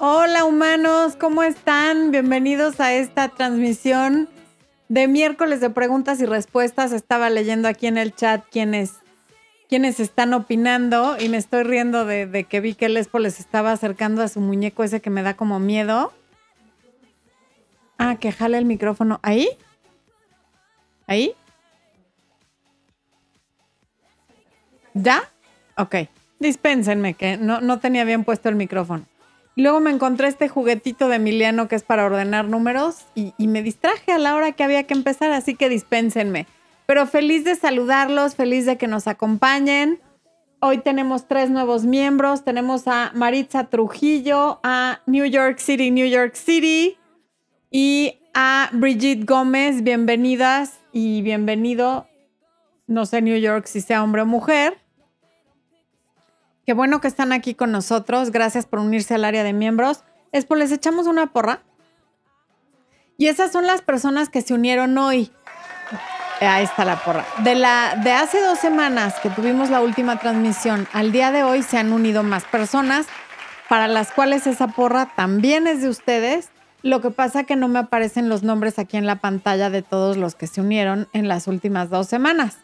Hola humanos, ¿cómo están? Bienvenidos a esta transmisión de miércoles de preguntas y respuestas. Estaba leyendo aquí en el chat quiénes, quienes están opinando y me estoy riendo de, que vi que el Espo les estaba acercando a su muñeco ese que me da como miedo. Ah, que jale el micrófono. ¿Ahí? ¿Ahí? ¿Ya? Ok. Dispénsenme que no, no tenía bien puesto el micrófono. Luego me encontré este juguetito de Emiliano que es para ordenar números y, me distraje a la hora que había que empezar, así que dispénsenme. Pero feliz de saludarlos, feliz de que nos acompañen. Hoy tenemos tres nuevos miembros. Tenemos a Maritza Trujillo, a New York City, New York City y a Brigitte Gómez. Bienvenidas y bienvenido. No sé New York si sea hombre o mujer. Qué bueno que están aquí con nosotros. Gracias por unirse al área de miembros. Es por les echamos una porra. Y esas son las personas que se unieron hoy. Ahí está la porra. De, la, de hace dos semanas que tuvimos la última transmisión al día de hoy se han unido más personas para las cuales esa porra también es de ustedes. Lo que pasa que no me aparecen los nombres aquí en la pantalla de todos los que se unieron en las últimas dos semanas.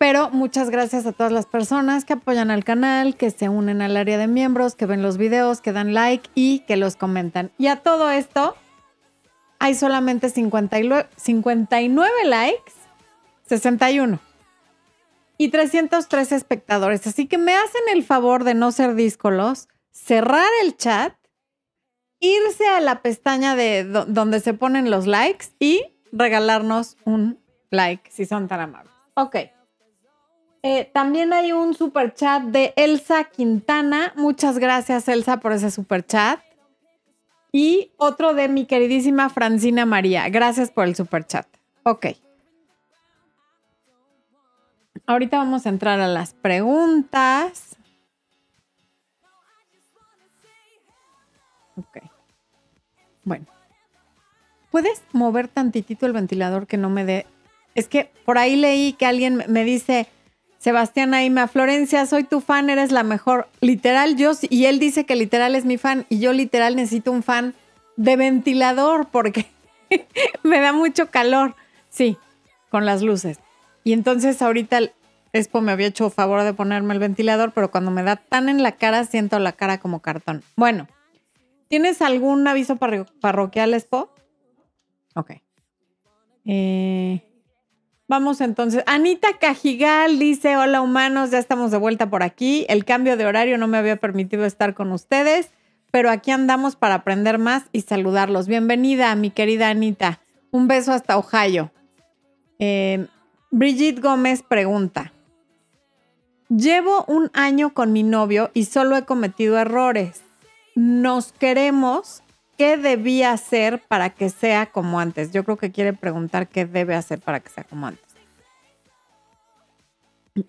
Pero muchas gracias a todas las personas que apoyan al canal, que se unen al área de miembros, que ven los videos, que dan like y que los comentan. Y a todo esto, hay solamente 59, 59 likes, 61 y 303 espectadores. Así que me hacen el favor de no ser díscolos, cerrar el chat, irse a la pestaña de donde se ponen los likes y regalarnos un like si son tan amables. Ok. Eh, también hay un super chat de Elsa Quintana. Muchas gracias, Elsa, por ese super chat. Y otro de mi queridísima Francina María. Gracias por el super chat. Ok. Ahorita vamos a entrar a las preguntas. Ok. Bueno. ¿Puedes mover tantitito el ventilador que no me dé? Es que por ahí leí que alguien me dice, Sebastián Aima, Florencia, soy tu fan, eres la mejor. Literal, yo, y él dice que literal es mi fan, y yo literal necesito un fan de ventilador porque me da mucho calor. Sí, con las luces. Y entonces ahorita el Expo me había hecho favor de ponerme el ventilador, pero cuando me da tan en la cara, siento la cara como cartón. Bueno, ¿tienes algún aviso parroquial, Expo? Ok. Eh, Vamos entonces. Anita Cajigal dice, hola humanos, ya estamos de vuelta por aquí. El cambio de horario no me había permitido estar con ustedes, pero aquí andamos para aprender más y saludarlos. Bienvenida, mi querida Anita. Un beso hasta Ohio. Eh, Brigitte Gómez pregunta, llevo un año con mi novio y solo he cometido errores. Nos queremos. ¿Qué debía hacer para que sea como antes? Yo creo que quiere preguntar qué debe hacer para que sea como antes.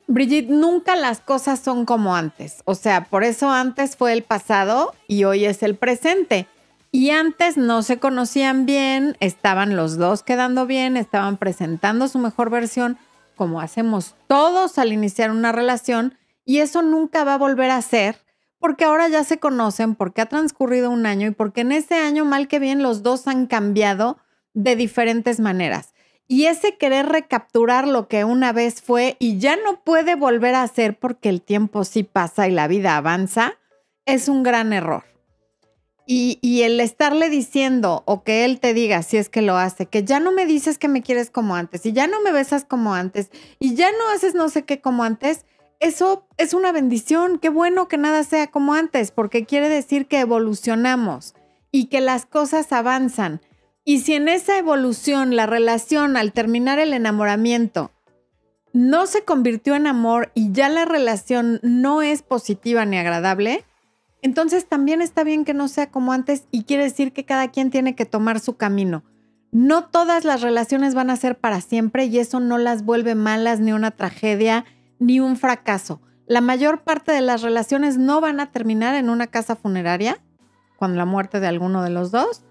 Brigitte, nunca las cosas son como antes. O sea, por eso antes fue el pasado y hoy es el presente. Y antes no se conocían bien, estaban los dos quedando bien, estaban presentando su mejor versión, como hacemos todos al iniciar una relación, y eso nunca va a volver a ser porque ahora ya se conocen, porque ha transcurrido un año y porque en ese año, mal que bien, los dos han cambiado de diferentes maneras. Y ese querer recapturar lo que una vez fue y ya no puede volver a ser porque el tiempo sí pasa y la vida avanza, es un gran error. Y, y, el estarle diciendo o que él te diga, si es que lo hace, que ya no me dices que me quieres como antes y ya no me besas como antes y ya no haces no sé qué como antes, eso es una bendición. Qué bueno que nada sea como antes, porque quiere decir que evolucionamos y que las cosas avanzan. Y si en esa evolución la relación al terminar el enamoramiento no se convirtió en amor y ya la relación no es positiva ni agradable, entonces también está bien que no sea como antes y quiere decir que cada quien tiene que tomar su camino. No todas las relaciones van a ser para siempre y eso no las vuelve malas ni una tragedia ni un fracaso. La mayor parte de las relaciones no van a terminar en una casa funeraria con la muerte de alguno de los dos.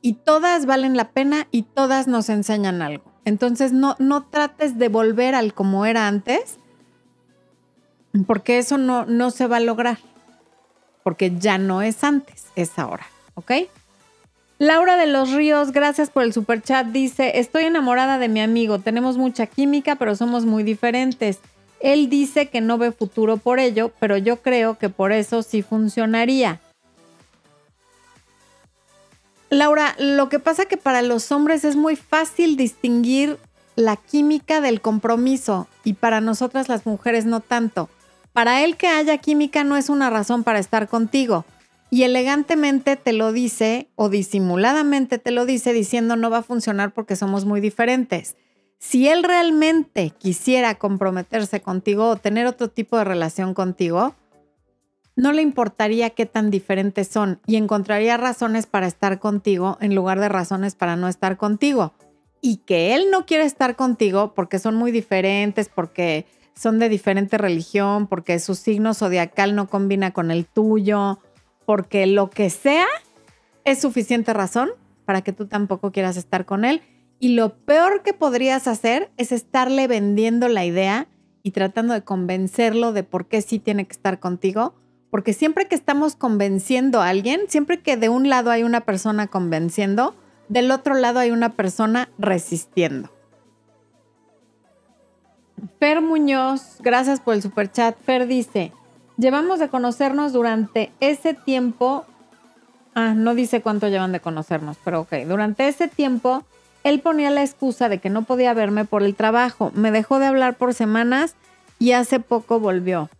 Y todas valen la pena y todas nos enseñan algo. Entonces no, no trates de volver al como era antes, porque eso no, no se va a lograr. porque ya no es antes, es ahora, ¿ok? Laura de los Ríos, gracias por el super chat. Dice: Estoy enamorada de mi amigo. Tenemos mucha química, pero somos muy diferentes. Él dice que no ve futuro por ello, pero yo creo que por eso sí funcionaría. Laura, lo que pasa que para los hombres es muy fácil distinguir la química del compromiso y para nosotras las mujeres no tanto. Para él que haya química no es una razón para estar contigo y elegantemente te lo dice o disimuladamente te lo dice diciendo no va a funcionar porque somos muy diferentes. Si él realmente quisiera comprometerse contigo o tener otro tipo de relación contigo, no le importaría qué tan diferentes son y encontraría razones para estar contigo en lugar de razones para no estar contigo. Y que él no quiere estar contigo porque son muy diferentes, porque son de diferente religión, porque su signo zodiacal no combina con el tuyo, porque lo que sea es suficiente razón para que tú tampoco quieras estar con él. Y lo peor que podrías hacer es estarle vendiendo la idea y tratando de convencerlo de por qué sí tiene que estar contigo. Porque siempre que estamos convenciendo a alguien, siempre que de un lado hay una persona convenciendo, del otro lado hay una persona resistiendo. Fer Muñoz, gracias por el super chat. Fer dice, Llevamos de conocernos durante ese tiempo. Ah, no dice cuánto llevan de conocernos, pero ok. Durante ese tiempo, él ponía la excusa de que no podía verme por el trabajo. Me dejó de hablar por semanas y hace poco volvió.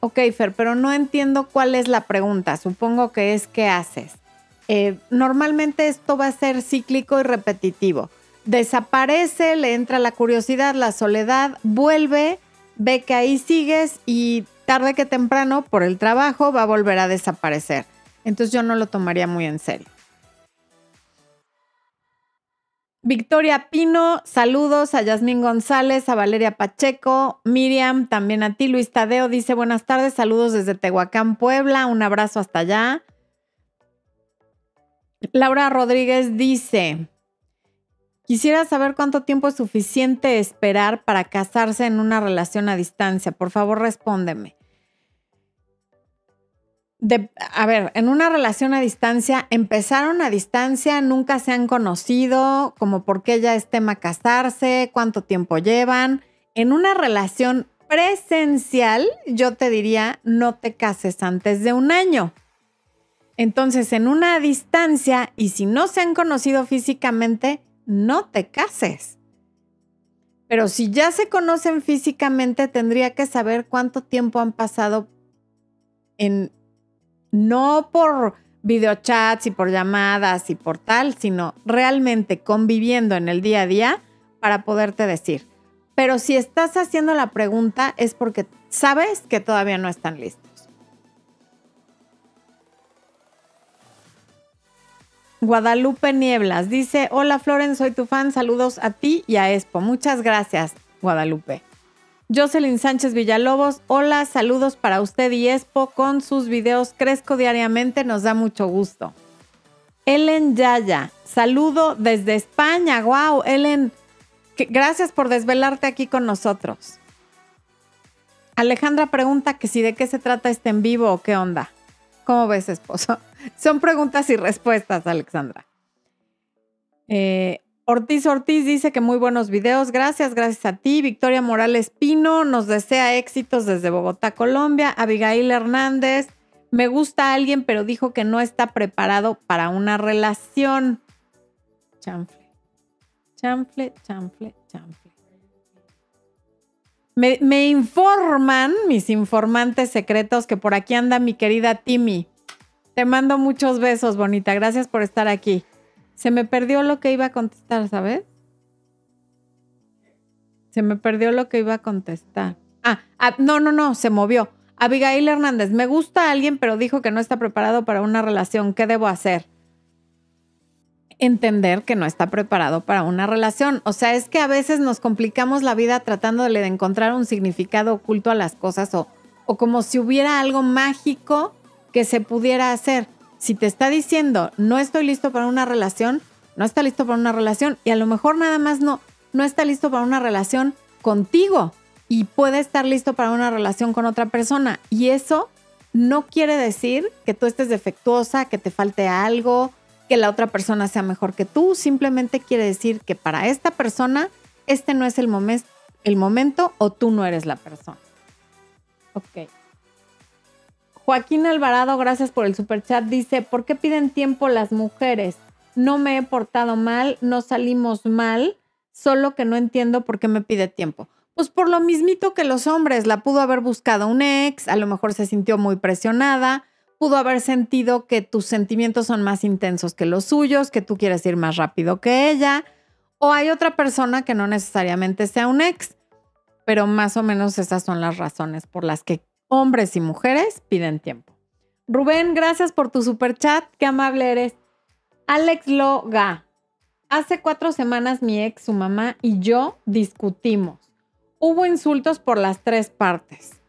Ok, Fer, pero no entiendo cuál es la pregunta. Supongo que es qué haces. Eh, normalmente esto va a ser cíclico y repetitivo. Desaparece, le entra la curiosidad, la soledad, vuelve, ve que ahí sigues y tarde que temprano, por el trabajo, va a volver a desaparecer. Entonces yo no lo tomaría muy en serio. Victoria Pino, saludos a Yasmín González, a Valeria Pacheco, Miriam, también a ti, Luis Tadeo dice buenas tardes, saludos desde Tehuacán, Puebla, un abrazo hasta allá. Laura Rodríguez dice, Quisiera saber cuánto tiempo es suficiente esperar para casarse en una relación a distancia. Por favor, respóndeme a ver, en una relación a distancia, empezaron a distancia, nunca se han conocido, como por qué ya es tema casarse, cuánto tiempo llevan. En una relación presencial, yo te diría, no te cases antes de un año. Entonces, en una distancia, y si no se han conocido físicamente, no te cases. Pero si ya se conocen físicamente, tendría que saber cuánto tiempo han pasado en, no por videochats y por llamadas y por tal, sino realmente conviviendo en el día a día para poderte decir. Pero si estás haciendo la pregunta es porque sabes que todavía no están listos. Guadalupe Nieblas dice, hola Floren, soy tu fan, saludos a ti y a Expo. Muchas gracias, Guadalupe. Jocelyn Sánchez Villalobos, hola, saludos para usted y Expo con sus videos Crezco diariamente, nos da mucho gusto. Ellen Yaya, saludo desde España, wow, Ellen, gracias por desvelarte aquí con nosotros. Alejandra pregunta que si de qué se trata este en vivo o qué onda. ¿Cómo ves, esposo? Son preguntas y respuestas, Alexandra. Eh, Ortiz Ortiz dice que muy buenos videos. Gracias, gracias a ti. Victoria Morales Pino nos desea éxitos desde Bogotá, Colombia. Abigail Hernández, me gusta alguien, pero dijo que no está preparado para una relación. Chanfle. Chanfle, chanfle, chanfle. Me informan mis informantes secretos que por aquí anda mi querida Timmy. Te mando muchos besos, bonita. Gracias por estar aquí. Se me perdió lo que iba a contestar, ¿sabes? Se me perdió lo que iba a contestar. Ah, ah, no, no, no, se movió. Abigail Hernández, me gusta alguien, pero dijo que no está preparado para una relación. ¿Qué debo hacer? Entender que no está preparado para una relación. O sea, es que a veces nos complicamos la vida tratando de encontrar un significado oculto a las cosas o, o como si hubiera algo mágico que se pudiera hacer si te está diciendo no estoy listo para una relación, no está listo para una relación y a lo mejor nada más no, no está listo para una relación contigo y puede estar listo para una relación con otra persona. Y eso no quiere decir que tú estés defectuosa, que te falte algo, que la otra persona sea mejor que tú. Simplemente quiere decir que para esta persona este no es el, momento o tú no eres la persona. Ok. Joaquín Alvarado, gracias por el super chat. Dice, ¿por qué piden tiempo las mujeres? No me he portado mal, no salimos mal, solo que no entiendo por qué me pide tiempo. Pues por lo mismito que los hombres, la pudo haber buscado un ex, a lo mejor se sintió muy presionada, pudo haber sentido que tus sentimientos son más intensos que los suyos, que tú quieres ir más rápido que ella, o hay otra persona que no necesariamente sea un ex, pero más o menos esas son las razones por las que hombres y mujeres piden tiempo. Rubén, gracias por tu super chat, qué amable eres. Alex Loga, hace cuatro semanas mi ex, su mamá y yo discutimos. Hubo insultos por las tres partes.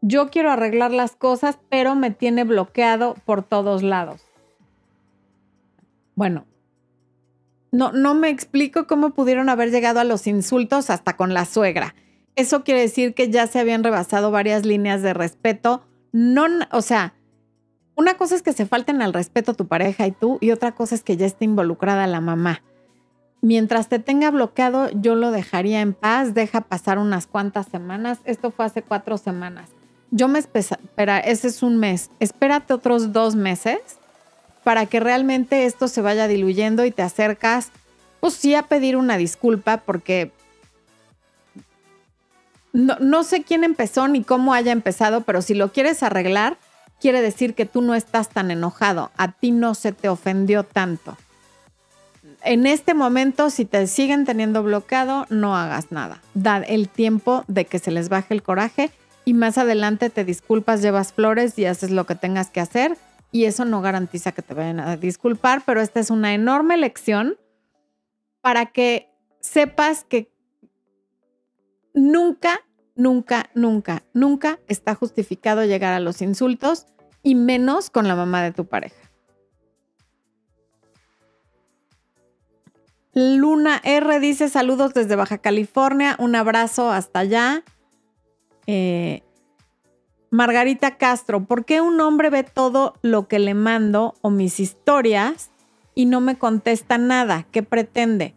Yo quiero arreglar las cosas, pero me tiene bloqueado por todos lados. Bueno, no, no me explico cómo pudieron haber llegado a los insultos hasta con la suegra. Eso quiere decir que ya se habían rebasado varias líneas de respeto. No, o sea, una cosa es que se falten al respeto a tu pareja y tú, y otra cosa es que ya esté involucrada la mamá mientras te tenga bloqueado, yo lo dejaría en paz, deja pasar unas cuantas semanas. Esto fue hace cuatro semanas. Yo me espera, ese es un mes. Espérate otros dos meses para que realmente esto se vaya diluyendo y te acercas, pues sí, a pedir una disculpa, porque no, sé quién empezó ni cómo haya empezado, pero si lo quieres arreglar, quiere decir que tú no estás tan enojado, a ti no se te ofendió tanto en este momento, si te siguen teniendo bloqueado, no hagas nada. Da el tiempo de que se les baje el coraje y más adelante te disculpas, llevas flores y haces lo que tengas que hacer. Y eso no garantiza que te vayan a disculpar, pero esta es una enorme lección para que sepas que nunca, nunca, nunca, nunca está justificado llegar a los insultos y menos con la mamá de tu pareja. Luna R dice saludos desde Baja California, un abrazo hasta allá. Eh, Margarita Castro, ¿por qué un hombre ve todo lo que le mando o mis historias y no me contesta nada? ¿Qué pretende?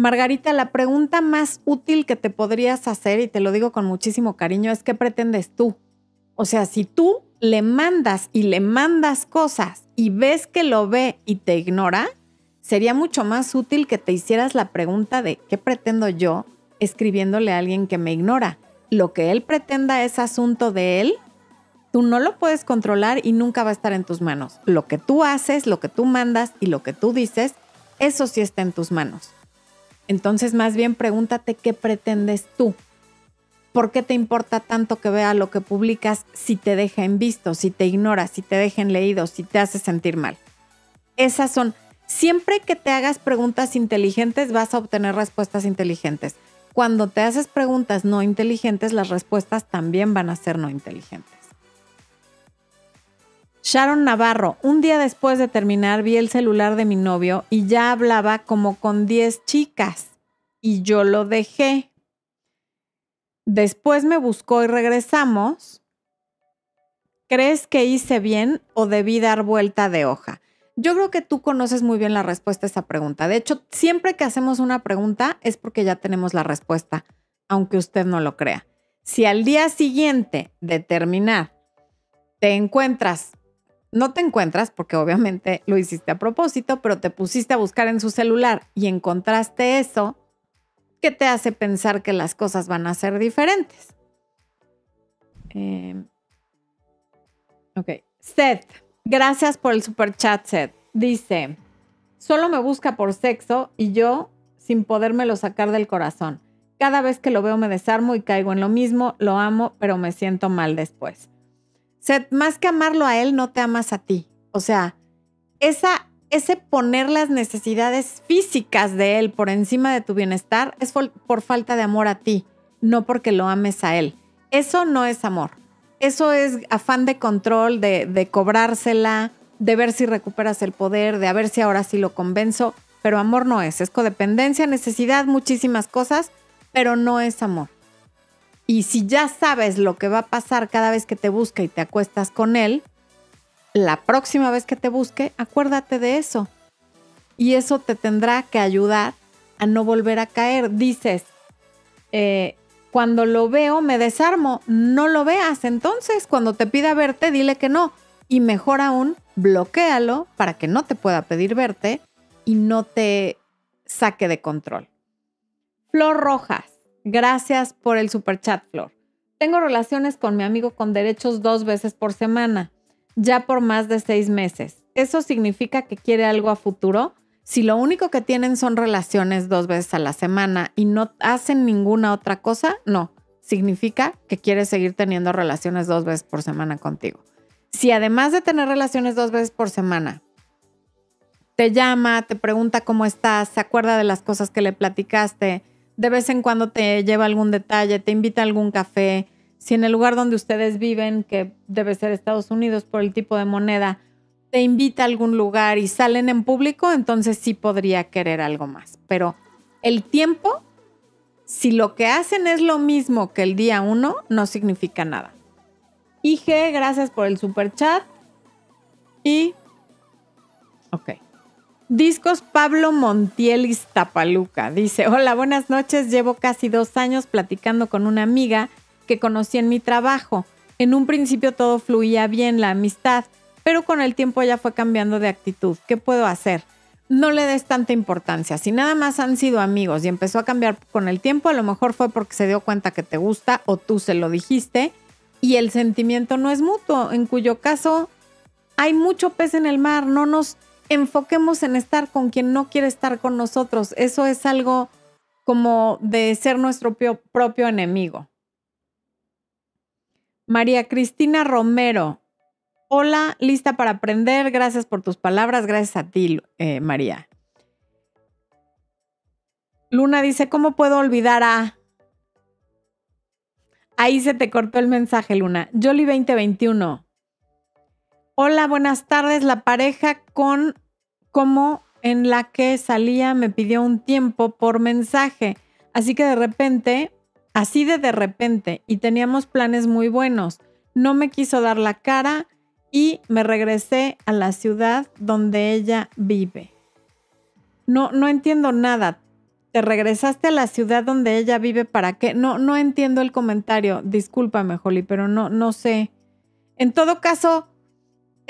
Margarita, la pregunta más útil que te podrías hacer, y te lo digo con muchísimo cariño, es ¿qué pretendes tú? O sea, si tú le mandas y le mandas cosas y ves que lo ve y te ignora, sería mucho más útil que te hicieras la pregunta de ¿qué pretendo yo escribiéndole a alguien que me ignora? Lo que él pretenda es asunto de él, tú no lo puedes controlar y nunca va a estar en tus manos. Lo que tú haces, lo que tú mandas y lo que tú dices, eso sí está en tus manos. Entonces más bien pregúntate qué pretendes tú. ¿Por qué te importa tanto que vea lo que publicas si te deja en visto, si te ignora, si te deja en leído, si te hace sentir mal? Esas son Siempre que te hagas preguntas inteligentes vas a obtener respuestas inteligentes. Cuando te haces preguntas no inteligentes, las respuestas también van a ser no inteligentes. Sharon Navarro, un día después de terminar vi el celular de mi novio y ya hablaba como con 10 chicas y yo lo dejé. Después me buscó y regresamos. ¿Crees que hice bien o debí dar vuelta de hoja? Yo creo que tú conoces muy bien la respuesta a esa pregunta. De hecho, siempre que hacemos una pregunta es porque ya tenemos la respuesta, aunque usted no lo crea. Si al día siguiente de terminar te encuentras, no te encuentras porque obviamente lo hiciste a propósito, pero te pusiste a buscar en su celular y encontraste eso, ¿qué te hace pensar que las cosas van a ser diferentes? Eh, ok. Seth. Gracias por el super chat set. Dice, solo me busca por sexo y yo sin podérmelo sacar del corazón. Cada vez que lo veo me desarmo y caigo en lo mismo, lo amo, pero me siento mal después. Seth, más que amarlo a él, no te amas a ti. O sea, esa, ese poner las necesidades físicas de él por encima de tu bienestar es por falta de amor a ti, no porque lo ames a él. Eso no es amor eso es afán de control, de, cobrársela, de ver si recuperas el poder, de a ver si ahora sí lo convenzo. Pero amor no es, es codependencia, necesidad, muchísimas cosas, pero no es amor. Y si ya sabes lo que va a pasar cada vez que te busca y te acuestas con él, la próxima vez que te busque, acuérdate de eso. Y eso te tendrá que ayudar a no volver a caer. Dices, eh, cuando lo veo me desarmo, no lo veas. Entonces, cuando te pida verte, dile que no. Y mejor aún, bloquealo para que no te pueda pedir verte y no te saque de control. Flor Rojas, gracias por el super chat, Flor. Tengo relaciones con mi amigo con derechos dos veces por semana, ya por más de seis meses. ¿Eso significa que quiere algo a futuro? Si lo único que tienen son relaciones dos veces a la semana y no hacen ninguna otra cosa, no. Significa que quiere seguir teniendo relaciones dos veces por semana contigo. Si además de tener relaciones dos veces por semana, te llama, te pregunta cómo estás, se acuerda de las cosas que le platicaste, de vez en cuando te lleva algún detalle, te invita a algún café, si en el lugar donde ustedes viven, que debe ser Estados Unidos por el tipo de moneda, te invita a algún lugar y salen en público, entonces sí podría querer algo más. Pero el tiempo, si lo que hacen es lo mismo que el día uno, no significa nada. IG, gracias por el super chat. Y. Ok. Discos Pablo Montiel Iztapaluca. Dice: Hola, buenas noches. Llevo casi dos años platicando con una amiga que conocí en mi trabajo. En un principio todo fluía bien, la amistad pero con el tiempo ya fue cambiando de actitud. ¿Qué puedo hacer? No le des tanta importancia. Si nada más han sido amigos y empezó a cambiar con el tiempo, a lo mejor fue porque se dio cuenta que te gusta o tú se lo dijiste y el sentimiento no es mutuo, en cuyo caso hay mucho pez en el mar. No nos enfoquemos en estar con quien no quiere estar con nosotros. Eso es algo como de ser nuestro propio enemigo. María Cristina Romero, Hola, lista para aprender. Gracias por tus palabras. Gracias a ti, eh, María. Luna dice, ¿cómo puedo olvidar a... Ahí se te cortó el mensaje, Luna. Jolly 2021. Hola, buenas tardes. La pareja con como en la que salía me pidió un tiempo por mensaje. Así que de repente, así de de repente, y teníamos planes muy buenos. No me quiso dar la cara y me regresé a la ciudad donde ella vive. No, no entiendo nada. ¿Te regresaste a la ciudad donde ella vive para qué? No, no entiendo el comentario. Discúlpame, Holly, pero no, no sé. En todo caso,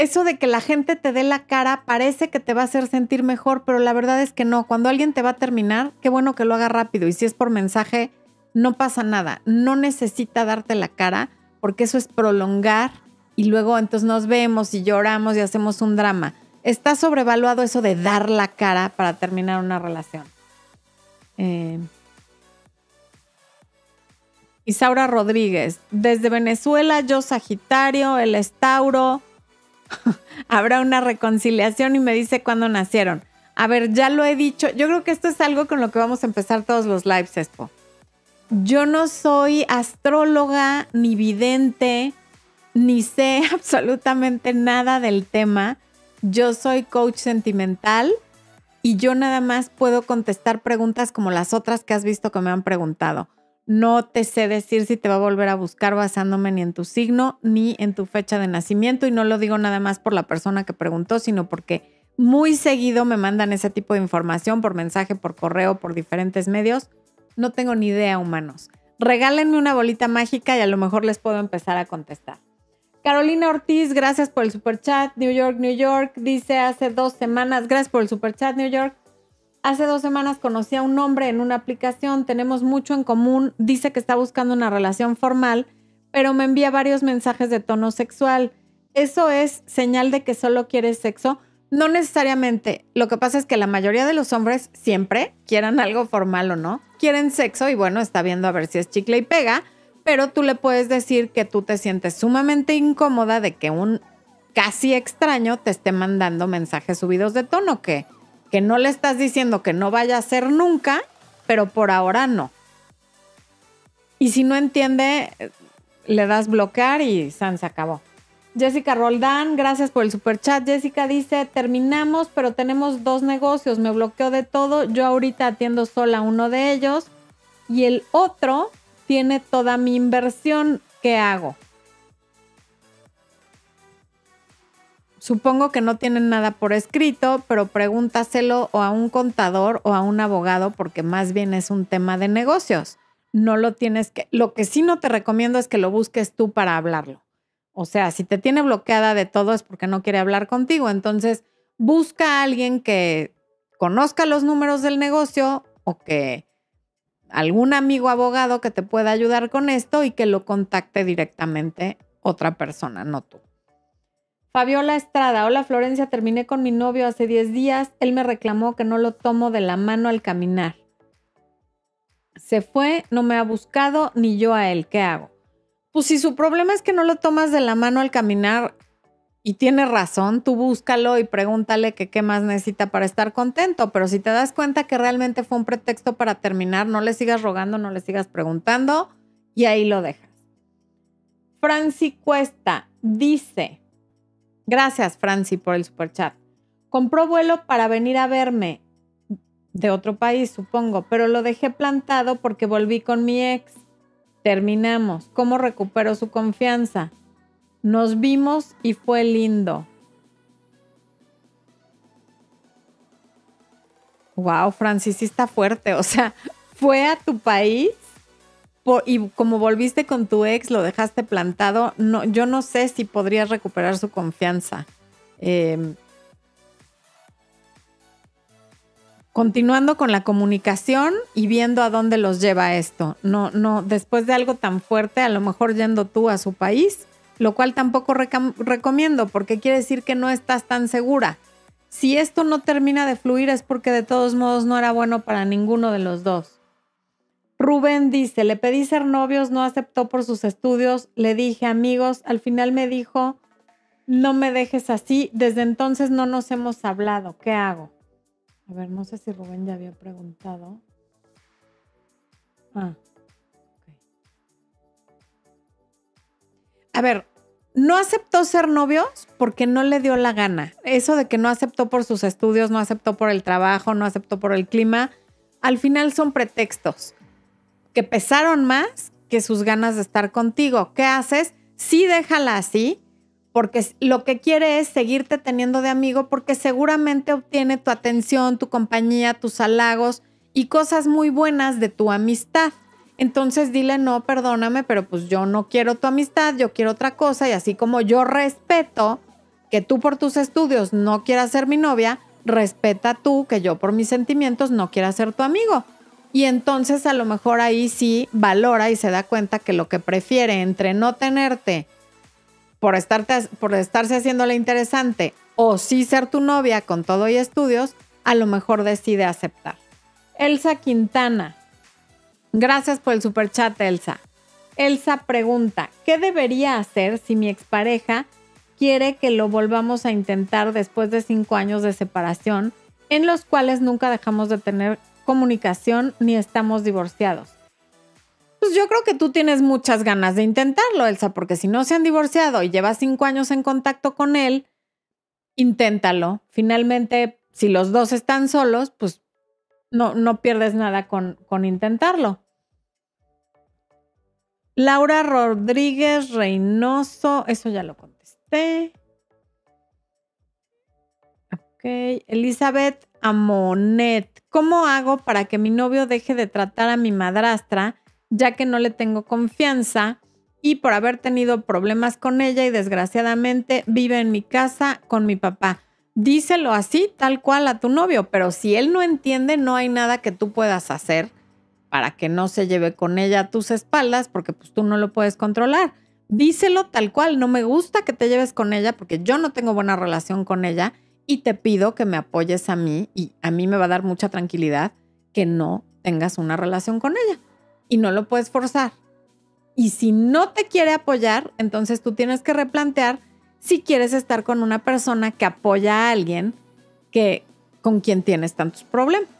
eso de que la gente te dé la cara parece que te va a hacer sentir mejor, pero la verdad es que no. Cuando alguien te va a terminar, qué bueno que lo haga rápido. Y si es por mensaje, no pasa nada. No necesita darte la cara porque eso es prolongar y luego entonces nos vemos y lloramos y hacemos un drama. Está sobrevaluado eso de dar la cara para terminar una relación. Eh, Isaura Rodríguez, desde Venezuela, yo Sagitario, el Estauro. Habrá una reconciliación y me dice cuándo nacieron. A ver, ya lo he dicho. Yo creo que esto es algo con lo que vamos a empezar todos los lives, Expo. Yo no soy astróloga ni vidente ni sé absolutamente nada del tema. Yo soy coach sentimental y yo nada más puedo contestar preguntas como las otras que has visto que me han preguntado. No te sé decir si te va a volver a buscar basándome ni en tu signo ni en tu fecha de nacimiento y no lo digo nada más por la persona que preguntó, sino porque muy seguido me mandan ese tipo de información por mensaje, por correo, por diferentes medios. No tengo ni idea, humanos. Regálenme una bolita mágica y a lo mejor les puedo empezar a contestar. Carolina Ortiz, gracias por el super chat. New York, New York, dice hace dos semanas, gracias por el super chat, New York. Hace dos semanas conocí a un hombre en una aplicación, tenemos mucho en común, dice que está buscando una relación formal, pero me envía varios mensajes de tono sexual. ¿Eso es señal de que solo quiere sexo? No necesariamente. Lo que pasa es que la mayoría de los hombres siempre, quieran algo formal o no, quieren sexo y bueno, está viendo a ver si es chicle y pega, pero tú le puedes decir que tú te sientes sumamente incómoda de que un casi extraño te esté mandando mensajes subidos de tono, que, que no le estás diciendo que no vaya a ser nunca, pero por ahora no. Y si no entiende, le das bloquear y San se acabó. Jessica Roldán, gracias por el super chat. Jessica dice, terminamos, pero tenemos dos negocios, me bloqueó de todo, yo ahorita atiendo sola uno de ellos y el otro tiene toda mi inversión. ¿Qué hago? Supongo que no tienen nada por escrito, pero pregúntaselo o a un contador o a un abogado porque más bien es un tema de negocios. No lo tienes que... Lo que sí no te recomiendo es que lo busques tú para hablarlo. O sea, si te tiene bloqueada de todo es porque no quiere hablar contigo. Entonces, busca a alguien que conozca los números del negocio o que algún amigo abogado que te pueda ayudar con esto y que lo contacte directamente otra persona, no tú. Fabiola Estrada, hola Florencia, terminé con mi novio hace 10 días, él me reclamó que no lo tomo de la mano al caminar. Se fue, no me ha buscado, ni yo a él, ¿qué hago? Pues si su problema es que no lo tomas de la mano al caminar y tiene razón, tú búscalo y pregúntale que qué más necesita para estar contento, pero si te das cuenta que realmente fue un pretexto para terminar, no le sigas rogando, no le sigas preguntando y ahí lo dejas. Franci Cuesta dice, gracias Franci por el superchat, compró vuelo para venir a verme de otro país, supongo, pero lo dejé plantado porque volví con mi ex. Terminamos. ¿Cómo recupero su confianza? Nos vimos y fue lindo. Wow, Francis, sí está fuerte. O sea, fue a tu país y como volviste con tu ex, lo dejaste plantado. No, yo no sé si podrías recuperar su confianza. Eh, continuando con la comunicación y viendo a dónde los lleva esto. No, no, después de algo tan fuerte, a lo mejor yendo tú a su país, lo cual tampoco recomiendo porque quiere decir que no estás tan segura. Si esto no termina de fluir es porque de todos modos no era bueno para ninguno de los dos. Rubén dice, le pedí ser novios, no aceptó por sus estudios, le dije amigos, al final me dijo, no me dejes así, desde entonces no nos hemos hablado, ¿qué hago? A ver, no sé si Rubén ya había preguntado. Ah. A ver, no aceptó ser novios porque no le dio la gana. Eso de que no aceptó por sus estudios, no aceptó por el trabajo, no aceptó por el clima, al final son pretextos que pesaron más que sus ganas de estar contigo. ¿Qué haces? Sí, déjala así, porque lo que quiere es seguirte teniendo de amigo porque seguramente obtiene tu atención, tu compañía, tus halagos y cosas muy buenas de tu amistad. Entonces dile, no, perdóname, pero pues yo no quiero tu amistad, yo quiero otra cosa y así como yo respeto que tú por tus estudios no quieras ser mi novia, respeta tú que yo por mis sentimientos no quiera ser tu amigo. Y entonces a lo mejor ahí sí valora y se da cuenta que lo que prefiere entre no tenerte por, por estarse haciéndole interesante o sí ser tu novia con todo y estudios, a lo mejor decide aceptar. Elsa Quintana. Gracias por el super chat, Elsa. Elsa pregunta, ¿qué debería hacer si mi expareja quiere que lo volvamos a intentar después de cinco años de separación, en los cuales nunca dejamos de tener comunicación ni estamos divorciados? Pues yo creo que tú tienes muchas ganas de intentarlo, Elsa, porque si no se han divorciado y llevas cinco años en contacto con él, inténtalo. Finalmente, si los dos están solos, pues no, no pierdes nada con, con intentarlo. Laura Rodríguez Reynoso, eso ya lo contesté. Ok, Elizabeth Amonet, ¿cómo hago para que mi novio deje de tratar a mi madrastra ya que no le tengo confianza y por haber tenido problemas con ella y desgraciadamente vive en mi casa con mi papá. Díselo así, tal cual a tu novio, pero si él no entiende, no hay nada que tú puedas hacer para que no se lleve con ella a tus espaldas, porque pues tú no lo puedes controlar. Díselo tal cual, no me gusta que te lleves con ella porque yo no tengo buena relación con ella y te pido que me apoyes a mí y a mí me va a dar mucha tranquilidad que no tengas una relación con ella y no lo puedes forzar. Y si no te quiere apoyar, entonces tú tienes que replantear si quieres estar con una persona que apoya a alguien que con quien tienes tantos problemas.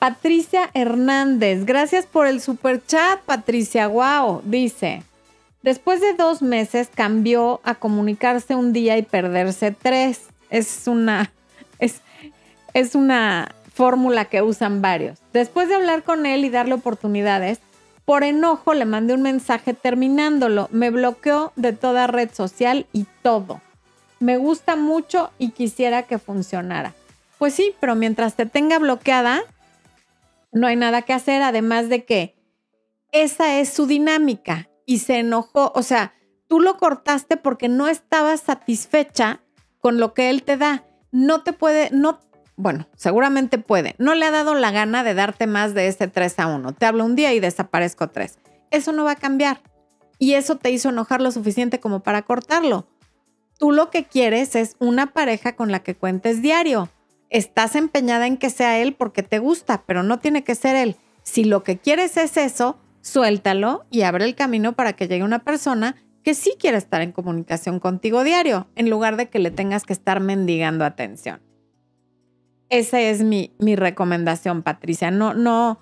Patricia Hernández, gracias por el super chat, Patricia. Wow, dice, después de dos meses cambió a comunicarse un día y perderse tres. Es una, es, es una fórmula que usan varios. Después de hablar con él y darle oportunidades, Por enojo le mandé un mensaje terminándolo. Me bloqueó de toda red social y todo. Me gusta mucho y quisiera que funcionara. Pues sí, pero mientras te tenga bloqueada, no hay nada que hacer, además de que esa es su dinámica y se enojó, o sea, tú lo cortaste porque no estabas satisfecha con lo que él te da. No te puede, no, bueno, seguramente puede. No le ha dado la gana de darte más de ese 3 a 1. Te hablo un día y desaparezco 3. Eso no va a cambiar. Y eso te hizo enojar lo suficiente como para cortarlo. Tú lo que quieres es una pareja con la que cuentes diario. Estás empeñada en que sea él porque te gusta, pero no tiene que ser él. Si lo que quieres es eso, suéltalo y abre el camino para que llegue una persona que sí quiere estar en comunicación contigo diario, en lugar de que le tengas que estar mendigando atención. Esa es mi, mi recomendación, Patricia. No, no,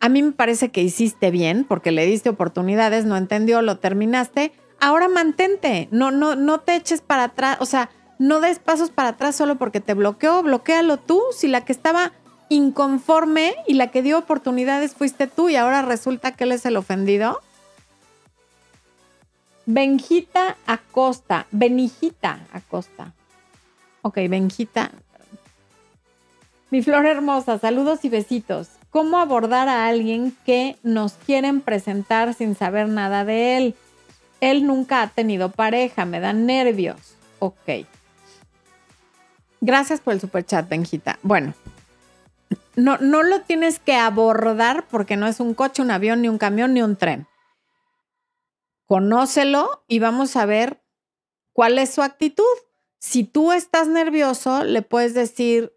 a mí me parece que hiciste bien porque le diste oportunidades, no entendió, lo terminaste. Ahora mantente, no, no, no te eches para atrás, o sea, no des pasos para atrás solo porque te bloqueó, bloquealo tú. Si la que estaba inconforme y la que dio oportunidades fuiste tú y ahora resulta que él es el ofendido. Benjita Acosta, Benijita Acosta. Ok, Benjita. Mi flor hermosa, saludos y besitos. ¿Cómo abordar a alguien que nos quieren presentar sin saber nada de él? Él nunca ha tenido pareja, me dan nervios. Ok. Gracias por el super chat, Benjita. Bueno, no, no lo tienes que abordar porque no es un coche, un avión, ni un camión, ni un tren. Conócelo y vamos a ver cuál es su actitud. Si tú estás nervioso, le puedes decir,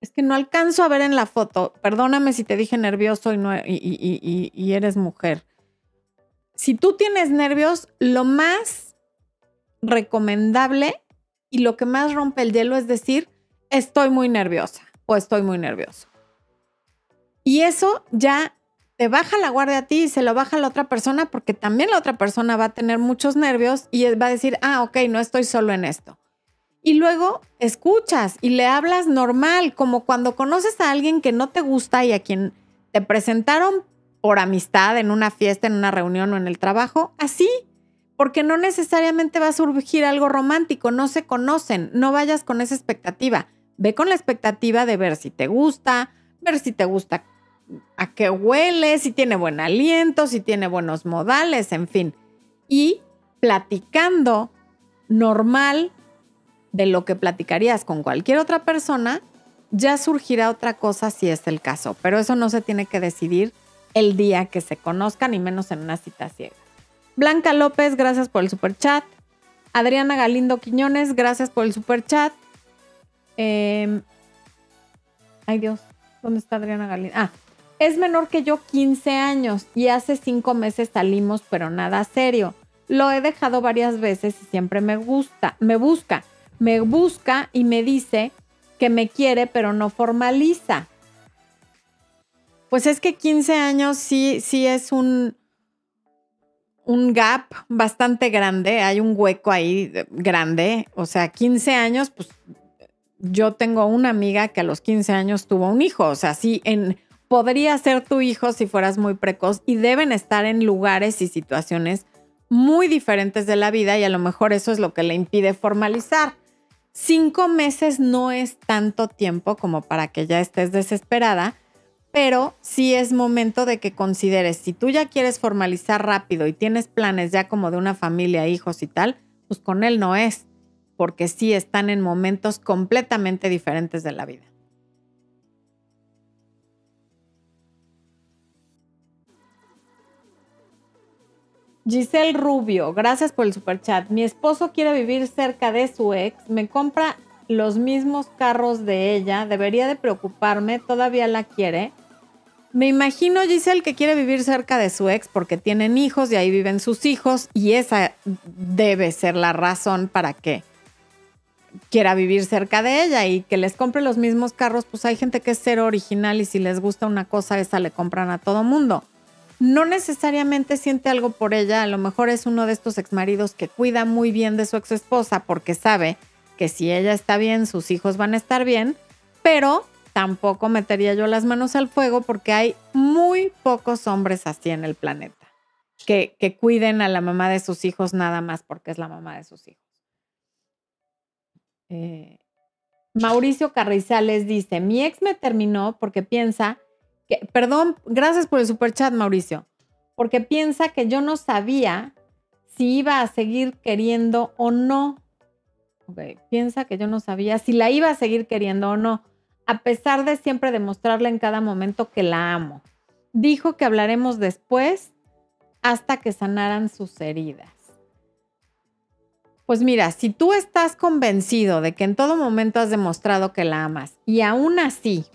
es que no alcanzo a ver en la foto, perdóname si te dije nervioso y, no, y, y eres mujer. Si tú tienes nervios, lo más recomendable y lo que más rompe el hielo es decir, estoy muy nerviosa o estoy muy nervioso. Y eso ya te baja la guardia a ti y se lo baja a la otra persona porque también la otra persona va a tener muchos nervios y va a decir, ah, ok, no estoy solo en esto. Y luego escuchas y le hablas normal, como cuando conoces a alguien que no te gusta y a quien te presentaron por amistad en una fiesta, en una reunión o en el trabajo, así, porque no necesariamente va a surgir algo romántico, no se conocen, no vayas con esa expectativa. Ve con la expectativa de ver si te gusta, ver si te gusta a qué huele, si tiene buen aliento, si tiene buenos modales, en fin. Y platicando normal de lo que platicarías con cualquier otra persona, ya surgirá otra cosa si es el caso. Pero eso no se tiene que decidir el día que se conozcan, ni menos en una cita ciega. Blanca López, gracias por el super chat. Adriana Galindo Quiñones, gracias por el super chat. Em, ay Dios, ¿dónde está Adriana Galindo? Ah, es menor que yo 15 años y hace 5 meses salimos, pero nada serio. Lo he dejado varias veces y siempre me gusta, me busca, me busca y me dice que me quiere, pero no formaliza. Pues es que 15 años sí, sí es un, un gap bastante grande, hay un hueco ahí grande. O sea, 15 años, pues yo tengo una amiga que a los 15 años tuvo un hijo, o sea, sí, en, podría ser tu hijo si fueras muy precoz y deben estar en lugares y situaciones muy diferentes de la vida y a lo mejor eso es lo que le impide formalizar. Cinco meses no es tanto tiempo como para que ya estés desesperada, pero sí es momento de que consideres, si tú ya quieres formalizar rápido y tienes planes ya como de una familia, hijos y tal, pues con él no es porque sí están en momentos completamente diferentes de la vida. Giselle Rubio, gracias por el super chat. Mi esposo quiere vivir cerca de su ex, me compra los mismos carros de ella, debería de preocuparme, todavía la quiere. Me imagino Giselle que quiere vivir cerca de su ex porque tienen hijos y ahí viven sus hijos y esa debe ser la razón para que quiera vivir cerca de ella y que les compre los mismos carros, pues hay gente que es cero original y si les gusta una cosa, esa le compran a todo mundo. No necesariamente siente algo por ella, a lo mejor es uno de estos exmaridos que cuida muy bien de su ex esposa porque sabe que si ella está bien, sus hijos van a estar bien, pero tampoco metería yo las manos al fuego porque hay muy pocos hombres así en el planeta que, que cuiden a la mamá de sus hijos nada más porque es la mamá de sus hijos. Eh, Mauricio Carrizales dice, mi ex me terminó porque piensa que, perdón, gracias por el super chat, Mauricio, porque piensa que yo no sabía si iba a seguir queriendo o no. piensa que yo no sabía si la iba a seguir queriendo o no, a pesar de siempre demostrarle en cada momento que la amo. Dijo que hablaremos después hasta que sanaran sus heridas. Pues mira, si tú estás convencido de que en todo momento has demostrado que la amas y aún así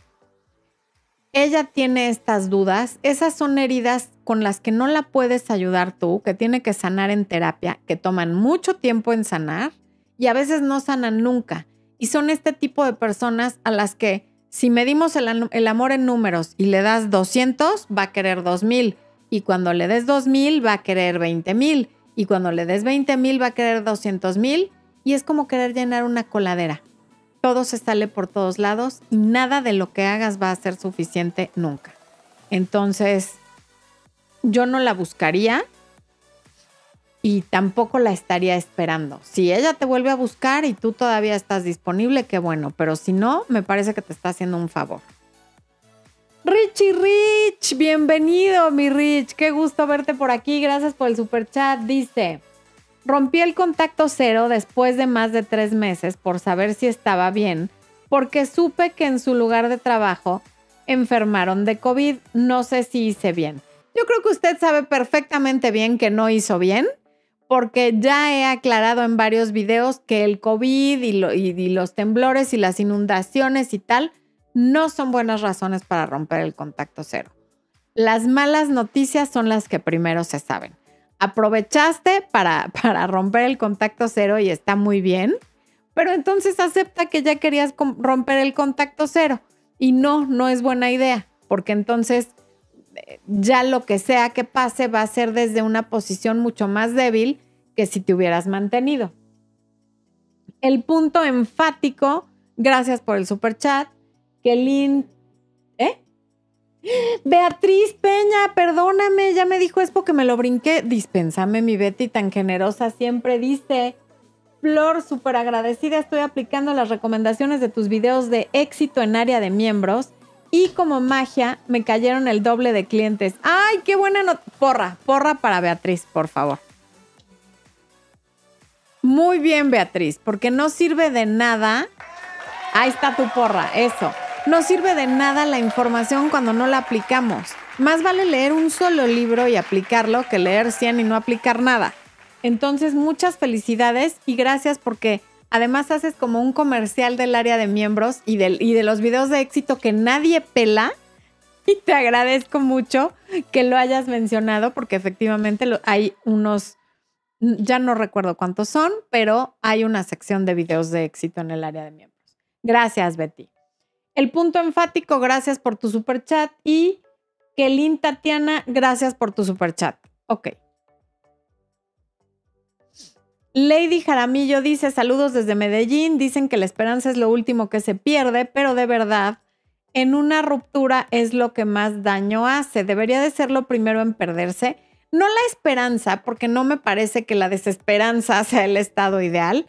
ella tiene estas dudas, esas son heridas con las que no la puedes ayudar tú, que tiene que sanar en terapia, que toman mucho tiempo en sanar y a veces no sanan nunca. Y son este tipo de personas a las que si medimos el, el amor en números y le das 200, va a querer 2000. Y cuando le des 2000, va a querer 20 mil y cuando le des 20 mil va a querer 200 mil y es como querer llenar una coladera. Todo se sale por todos lados y nada de lo que hagas va a ser suficiente nunca. Entonces, yo no la buscaría y tampoco la estaría esperando. Si ella te vuelve a buscar y tú todavía estás disponible, qué bueno, pero si no, me parece que te está haciendo un favor. Richie Rich, bienvenido, mi Rich. Qué gusto verte por aquí. Gracias por el super chat. Dice: Rompí el contacto cero después de más de tres meses por saber si estaba bien, porque supe que en su lugar de trabajo enfermaron de COVID. No sé si hice bien. Yo creo que usted sabe perfectamente bien que no hizo bien, porque ya he aclarado en varios videos que el COVID y los temblores y las inundaciones y tal no son buenas razones para romper el contacto cero. Las malas noticias son las que primero se saben. Aprovechaste para, para romper el contacto cero y está muy bien, pero entonces acepta que ya querías romper el contacto cero. Y no, no es buena idea, porque entonces eh, ya lo que sea que pase va a ser desde una posición mucho más débil que si te hubieras mantenido. El punto enfático, gracias por el super chat, Kelin, ¿eh? Beatriz Peña, perdóname, ya me dijo es porque me lo brinqué. Dispénsame, mi Betty, tan generosa siempre dice. Flor, súper agradecida, estoy aplicando las recomendaciones de tus videos de éxito en área de miembros y como magia me cayeron el doble de clientes. ¡Ay, qué buena nota! Porra, porra para Beatriz, por favor. Muy bien, Beatriz, porque no sirve de nada. Ahí está tu porra, eso. No sirve de nada la información cuando no la aplicamos. Más vale leer un solo libro y aplicarlo que leer 100 y no aplicar nada. Entonces, muchas felicidades y gracias porque además haces como un comercial del área de miembros y, y de los videos de éxito que nadie pela. Y te agradezco mucho que lo hayas mencionado porque efectivamente hay unos, ya no recuerdo cuántos son, pero hay una sección de videos de éxito en el área de miembros. Gracias, Betty. El punto enfático, gracias por tu super chat. Y Kelin Tatiana, gracias por tu super chat. Ok. Lady Jaramillo dice: Saludos desde Medellín. Dicen que la esperanza es lo último que se pierde, pero de verdad, en una ruptura es lo que más daño hace. Debería de ser lo primero en perderse. No la esperanza, porque no me parece que la desesperanza sea el estado ideal,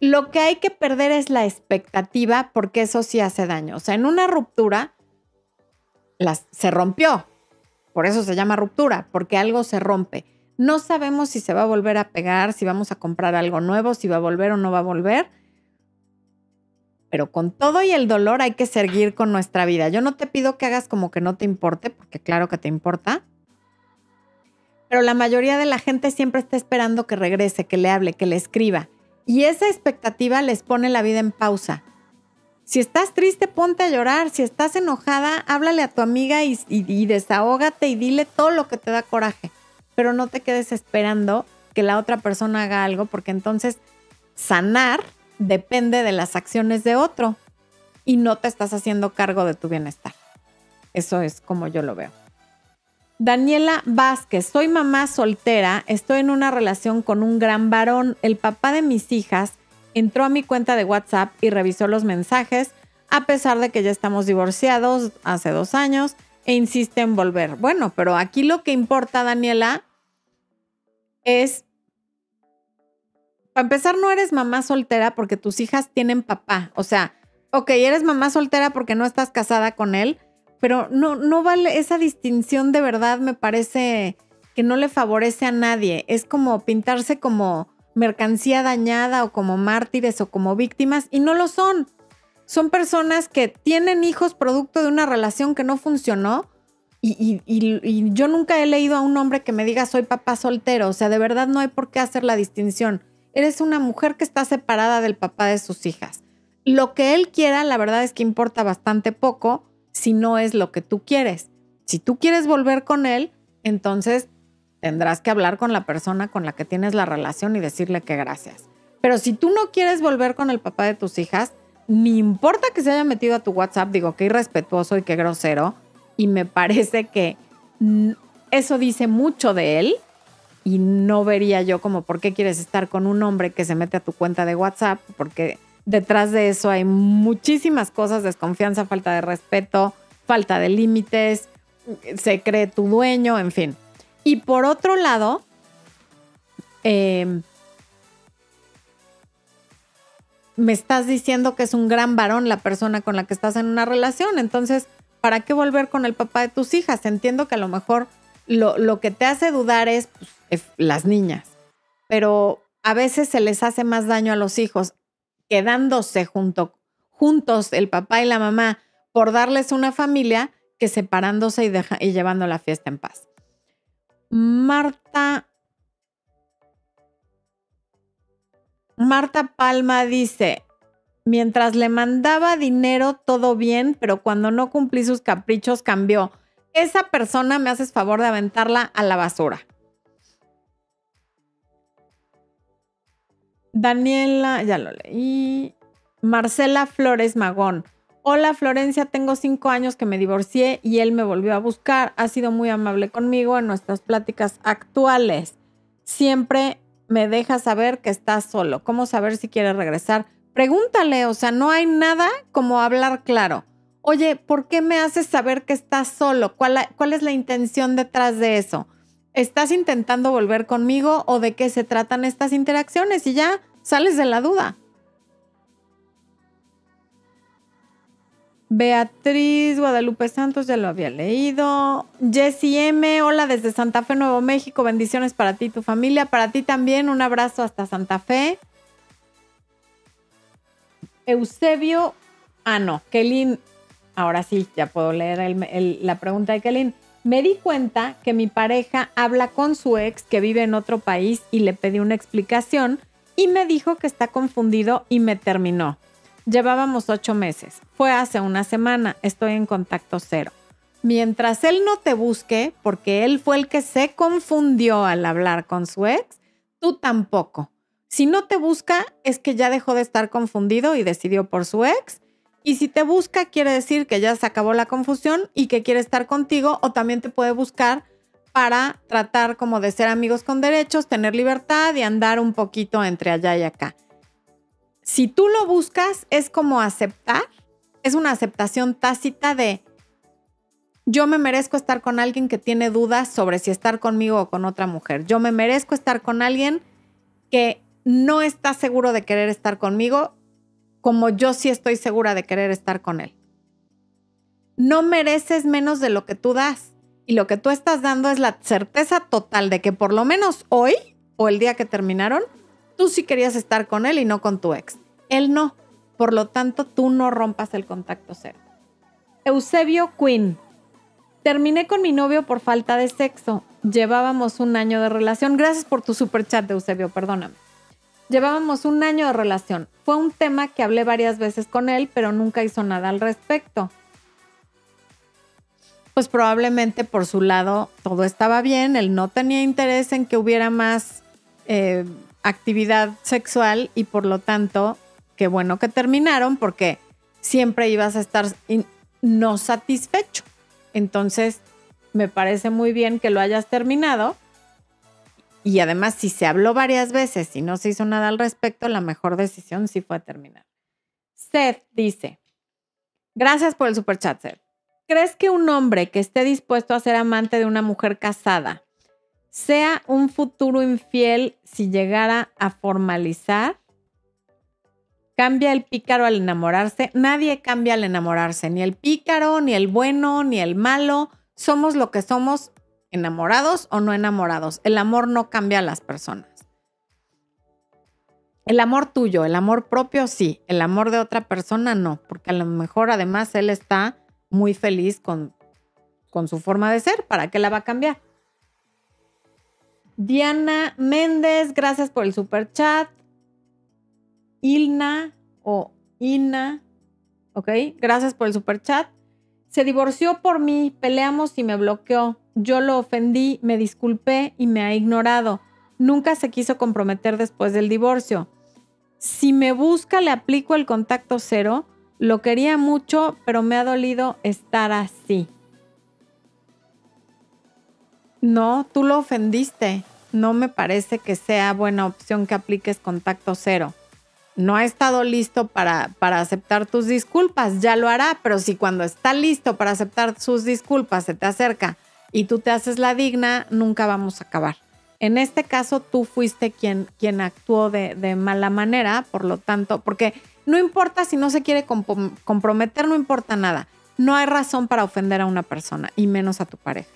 lo que hay que perder es la expectativa porque eso sí hace daño. O sea, en una ruptura se rompió. Por eso se llama ruptura, porque algo se rompe. No sabemos si se va a volver a pegar, si vamos a comprar algo nuevo, si va a volver o no va a volver. Pero con todo y el dolor hay que seguir con nuestra vida. Yo no te pido que hagas como que no te importe, porque claro que te importa. Pero la mayoría de la gente siempre está esperando que regrese, que le hable, que le escriba. Y esa expectativa les pone la vida en pausa. Si estás triste, ponte a llorar. Si estás enojada, háblale a tu amiga y, desahógate y dile todo lo que te da coraje. Pero no te quedes esperando que la otra persona haga algo, porque entonces sanar depende de las acciones de otro y no te estás haciendo cargo de tu bienestar. Eso es como yo lo veo. Daniela Vázquez, soy mamá soltera, estoy en una relación con un gran varón. El papá de mis hijas entró a mi cuenta de WhatsApp y revisó los mensajes. a pesar de que ya estamos divorciados hace dos años e insiste en volver. Bueno, pero aquí lo que importa, Daniela, es, para empezar, no eres mamá soltera porque tus hijas tienen papá. O sea, ok, eres mamá soltera porque no estás casada con él, pero no, no vale esa distinción de verdad, me parece que no le favorece a nadie. Es como pintarse como mercancía dañada o como mártires o como víctimas y no lo son. Son personas que tienen hijos producto de una relación que no funcionó y, y, yo nunca he leído a un hombre que me diga soy papá soltero. O sea, de verdad no hay por qué hacer la distinción. Eres una mujer que está separada del papá de sus hijas. Lo que él quiera, la verdad es que importa bastante poco si no es lo que tú quieres. Si tú quieres volver con él, entonces tendrás que hablar con la persona con la que tienes la relación y decirle que gracias. Pero si tú no quieres volver con el papá de tus hijas, ni importa que se haya metido a tu WhatsApp, digo, qué irrespetuoso y qué grosero. Y me parece que eso dice mucho de él y no vería yo como por qué quieres estar con un hombre que se mete a tu cuenta de WhatsApp, porque detrás de eso hay muchísimas cosas, desconfianza, falta de respeto, falta de límites, se cree tu dueño, en fin. Y por otro lado, em, me estás diciendo que es un gran varón la persona con la que estás en una relación, entonces, ¿para qué volver con el papá de tus hijas? Entiendo que a lo mejor lo, que te hace dudar es pues, las niñas, pero a veces se les hace más daño a los hijos quedándose junto, juntos el papá y la mamá por darles una familia que separándose y, llevando la fiesta en paz. Marta. Marta Palma dice, mientras le mandaba dinero todo bien, pero cuando no cumplí sus caprichos cambió. Esa persona me haces favor de aventarla a la basura. Daniela, ya lo leí. Marcela Flores Magón. Hola Florencia, tengo cinco años que me divorcié y él me volvió a buscar. Ha sido muy amable conmigo en nuestras pláticas actuales. Siempre me deja saber que está solo. ¿Cómo saber si quiere regresar? Pregúntale, o sea, no hay nada como hablar claro. Oye, ¿por qué me haces saber que estás solo? ¿Cuál, ¿Cuál es la intención detrás de eso? ¿Estás intentando volver conmigo o de qué se tratan estas interacciones? Y ya sales de la duda. Beatriz Guadalupe Santos, ya lo había leído. Jessie M, hola desde Santa Fe, Nuevo México. Bendiciones para ti y tu familia. Para ti también, un abrazo hasta Santa Fe. Eusebio, ah, no, Kelin, ahora sí, ya puedo leer la pregunta de Kelin. Me di cuenta que mi pareja habla con su ex que vive en otro país y le pedí una explicación y me dijo que está confundido y me terminó. Llevábamos ocho meses. Fue hace una semana. Estoy en contacto cero. Mientras él no te busque, porque él fue el que se confundió al hablar con su ex, tú tampoco. Si no te busca, es que ya dejó de estar confundido y decidió por su ex. Y si te busca, quiere decir que ya se acabó la confusión y que quiere estar contigo o también te puede buscar para tratar como de ser amigos con derechos, tener libertad y andar un poquito entre allá y acá. Si tú lo buscas, es como aceptar, es una aceptación tácita de yo me merezco estar con alguien que tiene dudas sobre si estar conmigo o con otra mujer. Yo me merezco estar con alguien que no está seguro de querer estar conmigo como yo sí estoy segura de querer estar con él. No mereces menos de lo que tú das. Y lo que tú estás dando es la certeza total de que por lo menos hoy o el día que terminaron, tú sí querías estar con él y no con tu ex. Él no. Por lo tanto, tú no rompas el contacto cero. Eusebio Quinn. Terminé con mi novio por falta de sexo. Llevábamos un año de relación. Gracias por tu super chat, Eusebio, perdóname. Llevábamos un año de relación. Fue un tema que hablé varias veces con él, pero nunca hizo nada al respecto. Pues probablemente por su lado todo estaba bien, él no tenía interés en que hubiera más eh, actividad sexual y por lo tanto, qué bueno que terminaron porque siempre ibas a estar no satisfecho. Entonces, me parece muy bien que lo hayas terminado. Y además, si se habló varias veces y no se hizo nada al respecto, la mejor decisión sí fue terminar. Seth dice, Gracias por el super chat, Ser. ¿Crees que un hombre que esté dispuesto a ser amante de una mujer casada sea un futuro infiel si llegara a formalizar? ¿Cambia el pícaro al enamorarse? Nadie cambia al enamorarse, ni el pícaro, ni el bueno, ni el malo. Somos lo que somos, enamorados o no enamorados. El amor no cambia a las personas. El amor tuyo, el amor propio, sí. El amor de otra persona, no. Porque a lo mejor además él está muy feliz con, con su forma de ser. ¿Para qué la va a cambiar? Diana Méndez, gracias por el super chat. Ilna o Ina, ¿ok? Gracias por el super chat. Se divorció por mí, peleamos y me bloqueó. Yo lo ofendí, me disculpé y me ha ignorado. Nunca se quiso comprometer después del divorcio. Si me busca, le aplico el contacto cero. Lo quería mucho, pero me ha dolido estar así. No, tú lo ofendiste. No me parece que sea buena opción que apliques contacto cero. No ha estado listo para, para aceptar tus disculpas, ya lo hará, pero si cuando está listo para aceptar sus disculpas se te acerca y tú te haces la digna, nunca vamos a acabar. En este caso, tú fuiste quien, quien actuó de, mala manera, por lo tanto, porque no importa si no se quiere comprometer, no importa nada. No hay razón para ofender a una persona y menos a tu pareja.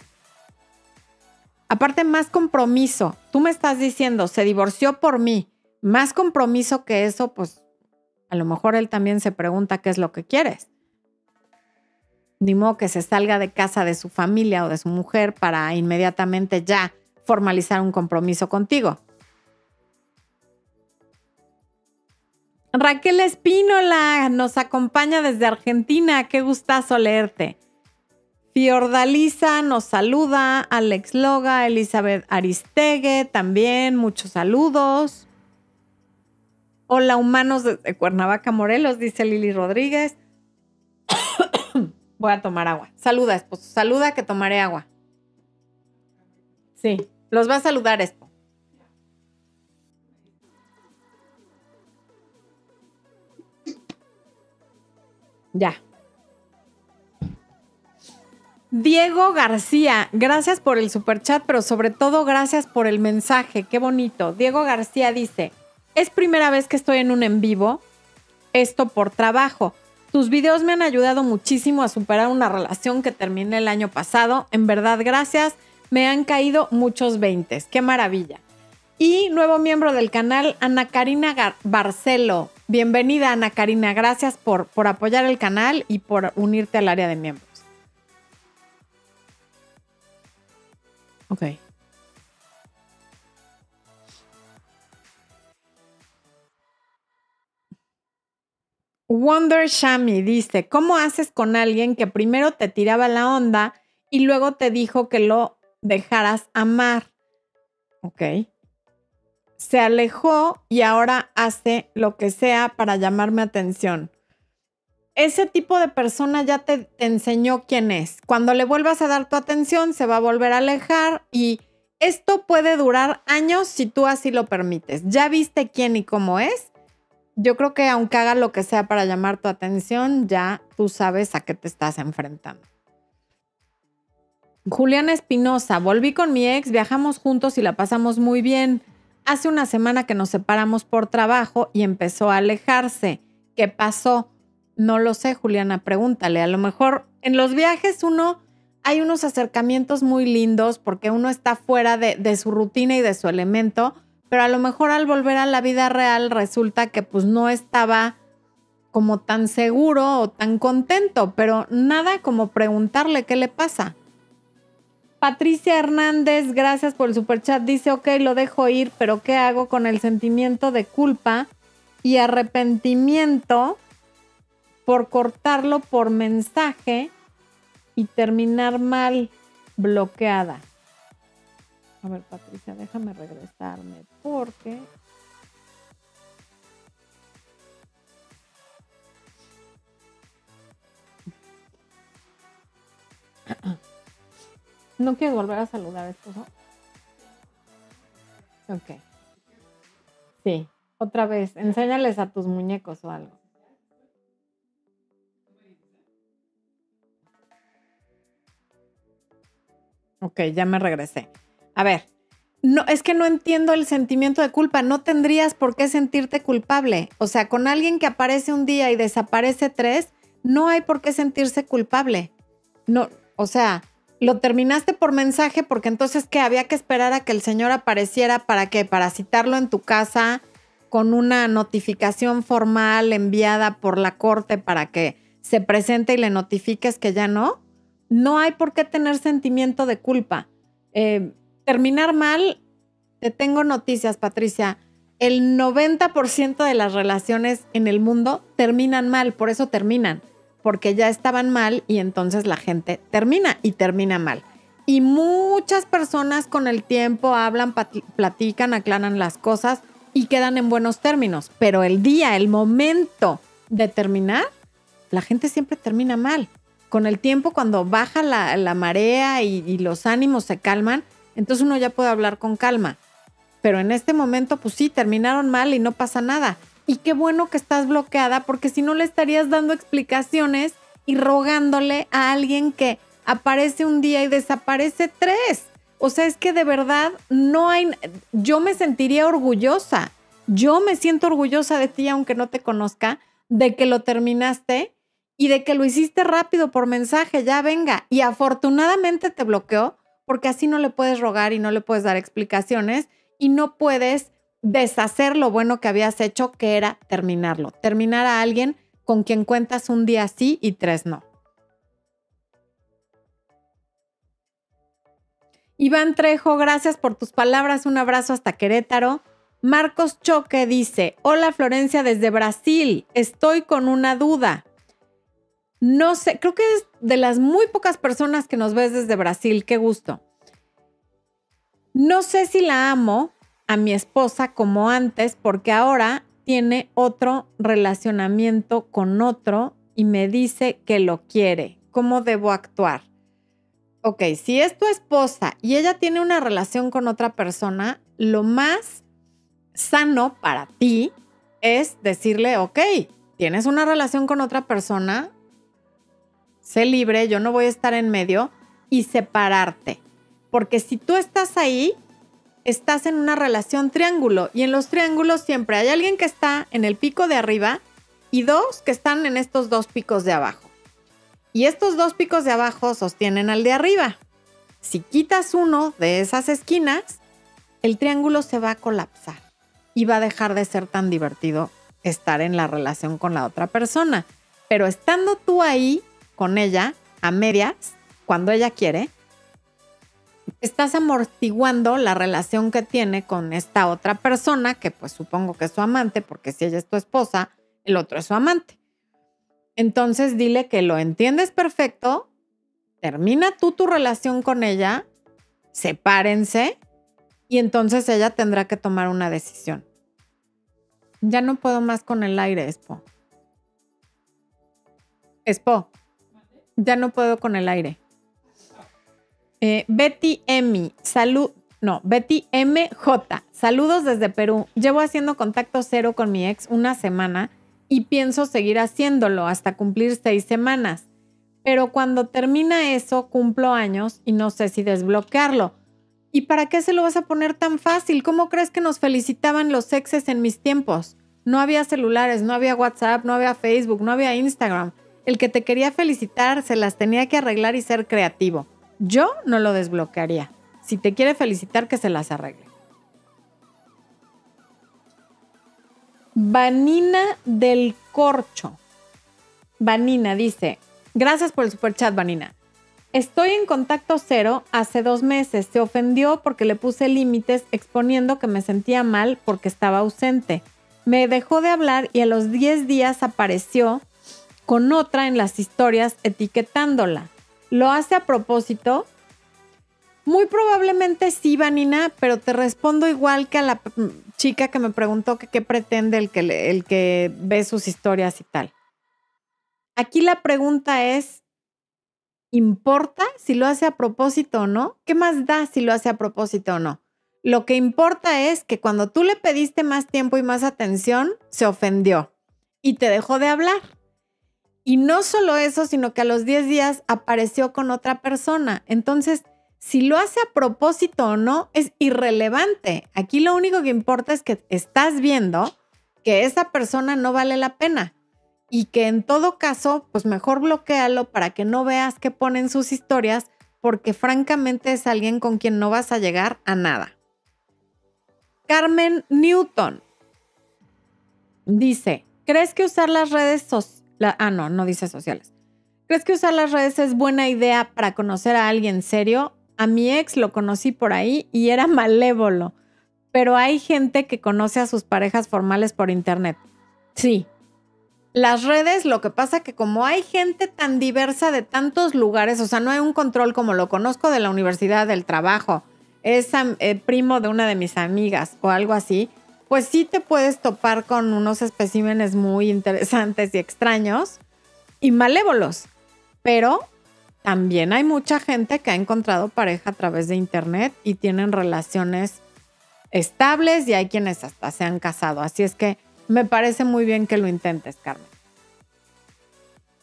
Aparte, más compromiso. Tú me estás diciendo, se divorció por mí. Más compromiso que eso, pues a lo mejor él también se pregunta qué es lo que quieres. Ni modo que se salga de casa de su familia o de su mujer para inmediatamente ya formalizar un compromiso contigo. Raquel Espínola nos acompaña desde Argentina. Qué gustazo leerte. Fiordalisa nos saluda. Alex Loga, Elizabeth Aristegue también. Muchos saludos. Hola, humanos de Cuernavaca, Morelos, dice Lili Rodríguez. Voy a tomar agua. Saluda, esposo. Saluda que tomaré agua. Sí. Los va a saludar esto. Ya. Diego García, gracias por el super chat, pero sobre todo gracias por el mensaje. Qué bonito. Diego García dice: Es primera vez que estoy en un en vivo. Esto por trabajo. Tus videos me han ayudado muchísimo a superar una relación que terminé el año pasado. En verdad, gracias me han caído muchos veintes. Qué maravilla. Y nuevo miembro del canal, Ana Karina Barcelo. Bienvenida, Ana Karina. Gracias por, por apoyar el canal y por unirte al área de miembros. Ok. Wonder Shami dice, ¿cómo haces con alguien que primero te tiraba la onda y luego te dijo que lo dejaras amar. ¿Ok? Se alejó y ahora hace lo que sea para llamarme atención. Ese tipo de persona ya te, te enseñó quién es. Cuando le vuelvas a dar tu atención, se va a volver a alejar y esto puede durar años si tú así lo permites. Ya viste quién y cómo es. Yo creo que aunque haga lo que sea para llamar tu atención, ya tú sabes a qué te estás enfrentando. Juliana Espinosa, volví con mi ex, viajamos juntos y la pasamos muy bien. Hace una semana que nos separamos por trabajo y empezó a alejarse. ¿Qué pasó? No lo sé, Juliana, pregúntale. A lo mejor en los viajes uno hay unos acercamientos muy lindos porque uno está fuera de, de, su rutina y de su elemento, pero a lo mejor al volver a la vida real resulta que pues no estaba como tan seguro o tan contento, pero nada como preguntarle qué le pasa. Patricia Hernández, gracias por el super chat. Dice, ok, lo dejo ir, pero ¿qué hago con el sentimiento de culpa y arrepentimiento por cortarlo por mensaje y terminar mal bloqueada? a ver Patricia, déjame regresarme porque ¿No quieres volver a saludar, esposo? Ok. Sí, otra vez, enséñales a tus muñecos o algo. Ok, ya me regresé. A ver, no, es que no entiendo el sentimiento de culpa. No tendrías por qué sentirte culpable. O sea, con alguien que aparece un día y desaparece tres, no hay por qué sentirse culpable. No, o sea, lo terminaste por mensaje porque entonces que había que esperar a que el señor apareciera para qué? Para citarlo en tu casa con una notificación formal enviada por la corte para que se presente y le notifiques que ya no. No hay por qué tener sentimiento de culpa. Eh, terminar mal, te tengo noticias, Patricia. El 90% de las relaciones en el mundo terminan mal, por eso terminan porque ya estaban mal y entonces la gente termina y termina mal. Y muchas personas con el tiempo hablan, platican, aclaran las cosas y quedan en buenos términos. Pero el día, el momento de terminar, la gente siempre termina mal. Con el tiempo, cuando baja la, marea y, y los ánimos se calman, entonces uno ya puede hablar con calma. Pero en este momento, pues sí, terminaron mal y no pasa nada. Y qué bueno que estás bloqueada porque si no le estarías dando explicaciones y rogándole a alguien que aparece un día y desaparece tres. O sea, es que de verdad no hay, yo me sentiría orgullosa. Yo me siento orgullosa de ti, aunque no te conozca, de que lo terminaste y de que lo hiciste rápido por mensaje, ya venga. Y afortunadamente te bloqueó porque así no le puedes rogar y no le puedes dar explicaciones y no puedes deshacer lo bueno que habías hecho, que era terminarlo. Terminar a alguien con quien cuentas un día sí y tres no. Iván Trejo, gracias por tus palabras. Un abrazo hasta Querétaro. Marcos Choque dice, hola Florencia desde Brasil, estoy con una duda. No sé, creo que es de las muy pocas personas que nos ves desde Brasil, qué gusto. No sé si la amo, a mi esposa como antes porque ahora tiene otro relacionamiento con otro y me dice que lo quiere. ¿Cómo debo actuar? Ok, si es tu esposa y ella tiene una relación con otra persona, lo más sano para ti es decirle, ok, tienes una relación con otra persona, sé libre, yo no voy a estar en medio y separarte. Porque si tú estás ahí, estás en una relación triángulo y en los triángulos siempre hay alguien que está en el pico de arriba y dos que están en estos dos picos de abajo. Y estos dos picos de abajo sostienen al de arriba. Si quitas uno de esas esquinas, el triángulo se va a colapsar y va a dejar de ser tan divertido estar en la relación con la otra persona. Pero estando tú ahí con ella, a medias, cuando ella quiere, estás amortiguando la relación que tiene con esta otra persona, que pues supongo que es su amante, porque si ella es tu esposa, el otro es su amante. Entonces dile que lo entiendes perfecto, termina tú tu relación con ella, sepárense y entonces ella tendrá que tomar una decisión. Ya no puedo más con el aire, Expo. Expo, ya no puedo con el aire. Eh, Betty M. Salud. No, Betty MJ. Saludos desde Perú. Llevo haciendo contacto cero con mi ex una semana y pienso seguir haciéndolo hasta cumplir seis semanas. Pero cuando termina eso, cumplo años y no sé si desbloquearlo. ¿Y para qué se lo vas a poner tan fácil? ¿Cómo crees que nos felicitaban los exes en mis tiempos? No había celulares, no había WhatsApp, no había Facebook, no había Instagram. El que te quería felicitar se las tenía que arreglar y ser creativo. Yo no lo desbloquearía. Si te quiere felicitar, que se las arregle. Vanina del Corcho. Vanina dice, gracias por el super chat, Vanina. Estoy en contacto cero hace dos meses. Se ofendió porque le puse límites exponiendo que me sentía mal porque estaba ausente. Me dejó de hablar y a los 10 días apareció con otra en las historias etiquetándola lo hace a propósito? Muy probablemente sí, Vanina, pero te respondo igual que a la chica que me preguntó que qué pretende el que, el que ve sus historias y tal. Aquí la pregunta es, ¿importa si lo hace a propósito o no? ¿Qué más da si lo hace a propósito o no? Lo que importa es que cuando tú le pediste más tiempo y más atención, se ofendió y te dejó de hablar. Y no solo eso, sino que a los 10 días apareció con otra persona. Entonces, Si lo hace a propósito o no es irrelevante. Aquí lo único que importa es que estás viendo que esa persona no vale la pena y que en todo caso, pues mejor bloquealo para que no veas qué ponen sus historias, porque francamente es alguien con quien no vas a llegar a nada. Carmen Newton dice, ¿crees que usar las redes sociales? Ah, no, no dice sociales. ¿Crees que usar las redes es buena idea para conocer a alguien serio? A mi ex lo conocí por ahí y era malévolo, pero hay gente que conoce a sus parejas formales por internet. Sí. Las redes, lo que pasa que como hay gente tan diversa de tantos lugares, o sea, no hay un control como lo conozco de la universidad, del trabajo, es eh, primo de una de mis amigas o algo así, pues sí te puedes topar con unos especímenes muy interesantes y extraños y malévolos. Pero también hay mucha gente que ha encontrado pareja a través de internet y tienen relaciones estables y hay quienes hasta se han casado. Así es que me parece muy bien que lo intentes, Carmen.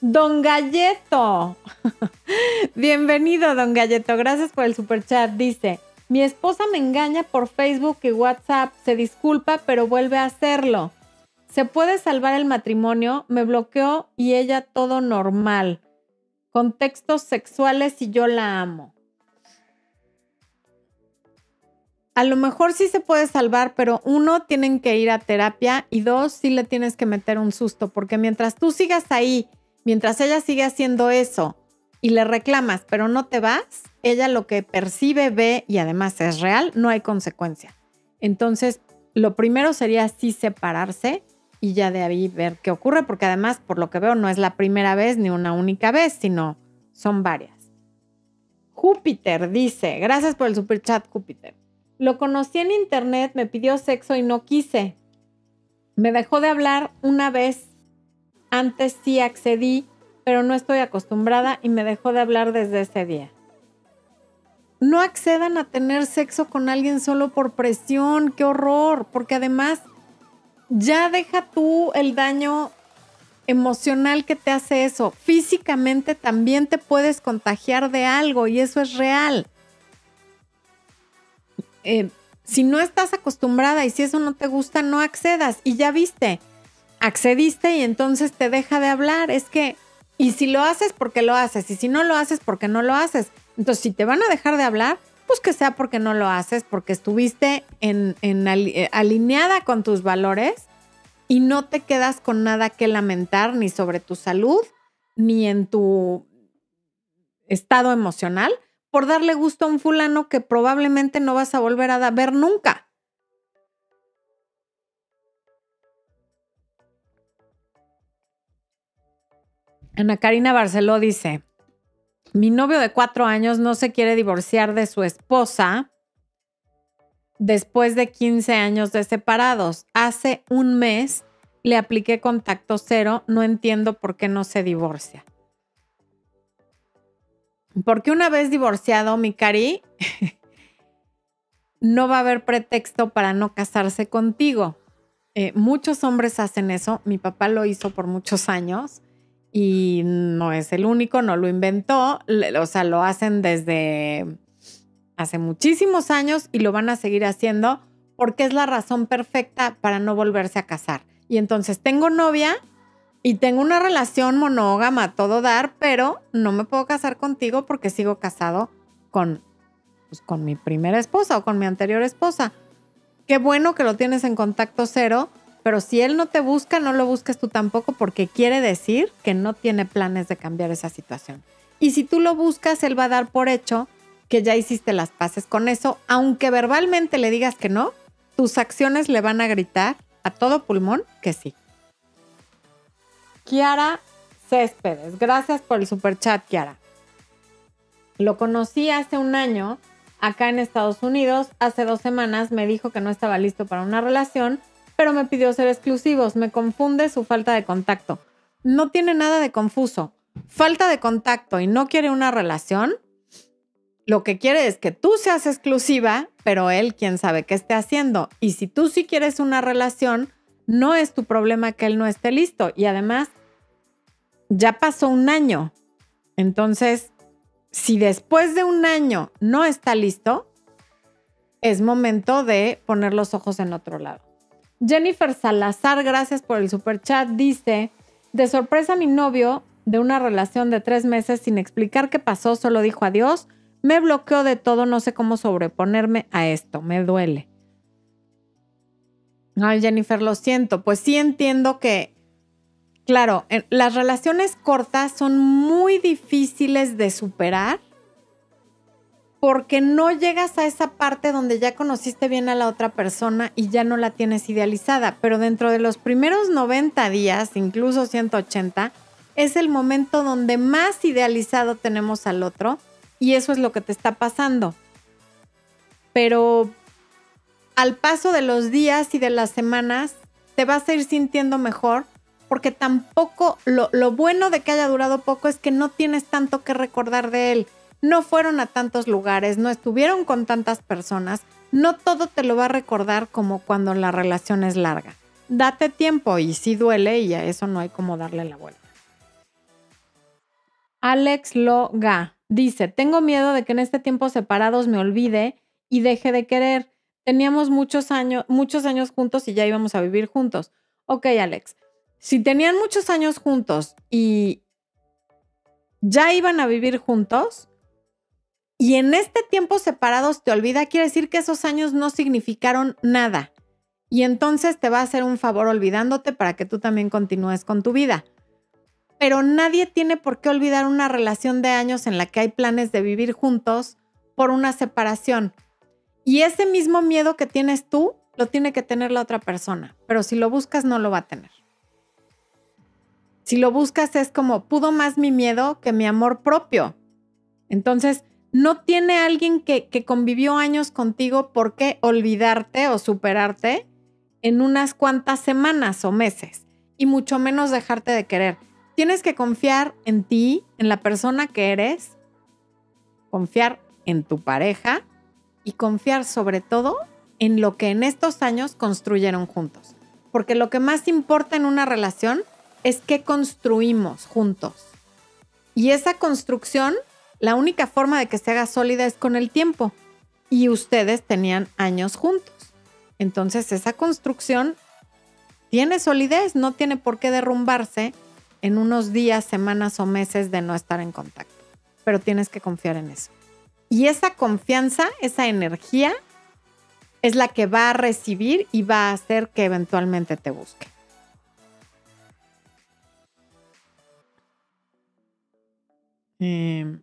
Don Galleto. Bienvenido, don Galleto. Gracias por el super chat. Dice, mi esposa me engaña por Facebook y WhatsApp, se disculpa, pero vuelve a hacerlo. ¿Se puede salvar el matrimonio? Me bloqueó y ella todo normal. Contextos sexuales y yo la amo. A lo mejor sí se puede salvar, pero uno, tienen que ir a terapia y dos, sí le tienes que meter un susto, porque mientras tú sigas ahí, mientras ella sigue haciendo eso y le reclamas, pero no te vas, ella lo que percibe, ve y además es real, no hay consecuencia. Entonces, lo primero sería sí separarse y ya de ahí ver qué ocurre, porque además, por lo que veo, no es la primera vez ni una única vez, sino son varias. Júpiter dice, gracias por el super chat, Júpiter. Lo conocí en internet, me pidió sexo y no quise. Me dejó de hablar una vez. Antes sí accedí pero no estoy acostumbrada y me dejó de hablar desde ese día. No accedan a tener sexo con alguien solo por presión, qué horror, porque además ya deja tú el daño emocional que te hace eso. Físicamente también te puedes contagiar de algo y eso es real. Eh, si no estás acostumbrada y si eso no te gusta, no accedas. Y ya viste, accediste y entonces te deja de hablar. Es que y si lo haces, porque lo haces. Y si no lo haces, porque no lo haces. Entonces, si te van a dejar de hablar, pues que sea porque no lo haces, porque estuviste en, eh, alineada con tus valores y no te quedas con nada que lamentar ni sobre tu salud, ni en tu estado emocional, por darle gusto a un fulano que probablemente no vas a volver a ver nunca. Ana Karina Barceló dice, mi novio de cuatro años no se quiere divorciar de su esposa después de 15 años de separados. Hace un mes le apliqué contacto cero, no entiendo por qué no se divorcia. Porque una vez divorciado, mi cari, no va a haber pretexto para no casarse contigo. Eh, muchos hombres hacen eso, mi papá lo hizo por muchos años y no es el único, no lo inventó, o sea, lo hacen desde hace muchísimos años y lo van a seguir haciendo porque es la razón perfecta para no volverse a casar. Y entonces tengo novia y tengo una relación monógama todo dar, pero no me puedo casar contigo porque sigo casado con, pues, con mi primera esposa o con mi anterior esposa. Qué bueno que lo tienes en contacto cero pero si él no te busca, no lo busques tú tampoco porque quiere decir que no tiene planes de cambiar esa situación. Y si tú lo buscas, él va a dar por hecho que ya hiciste las paces con eso, aunque verbalmente le digas que no, tus acciones le van a gritar a todo pulmón que sí. Kiara Céspedes, gracias por el super chat, Kiara. Lo conocí hace un año acá en Estados Unidos. Hace dos semanas me dijo que no estaba listo para una relación pero me pidió ser exclusivos. Me confunde su falta de contacto. No tiene nada de confuso. Falta de contacto y no quiere una relación. Lo que quiere es que tú seas exclusiva, pero él quién sabe qué esté haciendo. Y si tú sí quieres una relación, no es tu problema que él no esté listo. Y además, ya pasó un año. Entonces, si después de un año no está listo, es momento de poner los ojos en otro lado. Jennifer Salazar, gracias por el super chat, dice, de sorpresa mi novio de una relación de tres meses sin explicar qué pasó, solo dijo adiós, me bloqueó de todo, no sé cómo sobreponerme a esto, me duele. Ay, Jennifer, lo siento, pues sí entiendo que, claro, las relaciones cortas son muy difíciles de superar porque no llegas a esa parte donde ya conociste bien a la otra persona y ya no la tienes idealizada, pero dentro de los primeros 90 días, incluso 180, es el momento donde más idealizado tenemos al otro y eso es lo que te está pasando. Pero al paso de los días y de las semanas, te vas a ir sintiendo mejor porque tampoco lo, lo bueno de que haya durado poco es que no tienes tanto que recordar de él no fueron a tantos lugares, no estuvieron con tantas personas, no todo te lo va a recordar como cuando la relación es larga. Date tiempo y si duele y a eso no hay como darle la vuelta. Alex Loga dice, tengo miedo de que en este tiempo separados me olvide y deje de querer. Teníamos muchos años, muchos años juntos y ya íbamos a vivir juntos. Ok, Alex, si tenían muchos años juntos y ya iban a vivir juntos, y en este tiempo separados te olvida, quiere decir que esos años no significaron nada. Y entonces te va a hacer un favor olvidándote para que tú también continúes con tu vida. Pero nadie tiene por qué olvidar una relación de años en la que hay planes de vivir juntos por una separación. Y ese mismo miedo que tienes tú, lo tiene que tener la otra persona. Pero si lo buscas, no lo va a tener. Si lo buscas es como, pudo más mi miedo que mi amor propio. Entonces, no tiene alguien que, convivió años contigo por qué olvidarte o superarte en unas cuantas semanas o meses y mucho menos dejarte de querer. Tienes que confiar en ti, en la persona que eres, confiar en tu pareja y confiar sobre todo en lo que en estos años construyeron juntos. Porque lo que más importa en una relación es qué construimos juntos. Y esa construcción la única forma de que se haga sólida es con el tiempo. Y ustedes tenían años juntos. Entonces esa construcción tiene solidez, no tiene por qué derrumbarse en unos días, semanas o meses de no estar en contacto. Pero tienes que confiar en eso. Y esa confianza, esa energía, es la que va a recibir y va a hacer que eventualmente te busque. Eh,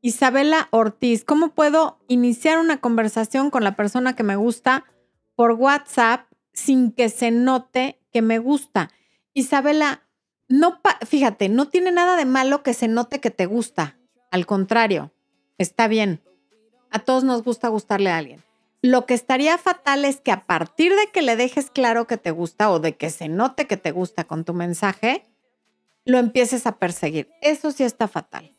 Isabela Ortiz, ¿cómo puedo iniciar una conversación con la persona que me gusta por WhatsApp sin que se note que me gusta? Isabela, no, fíjate, no tiene nada de malo que se note que te gusta. Al contrario, está bien. A todos nos gusta gustarle a alguien. Lo que estaría fatal es que a partir de que le dejes claro que te gusta o de que se note que te gusta con tu mensaje, lo empieces a perseguir. Eso sí está fatal.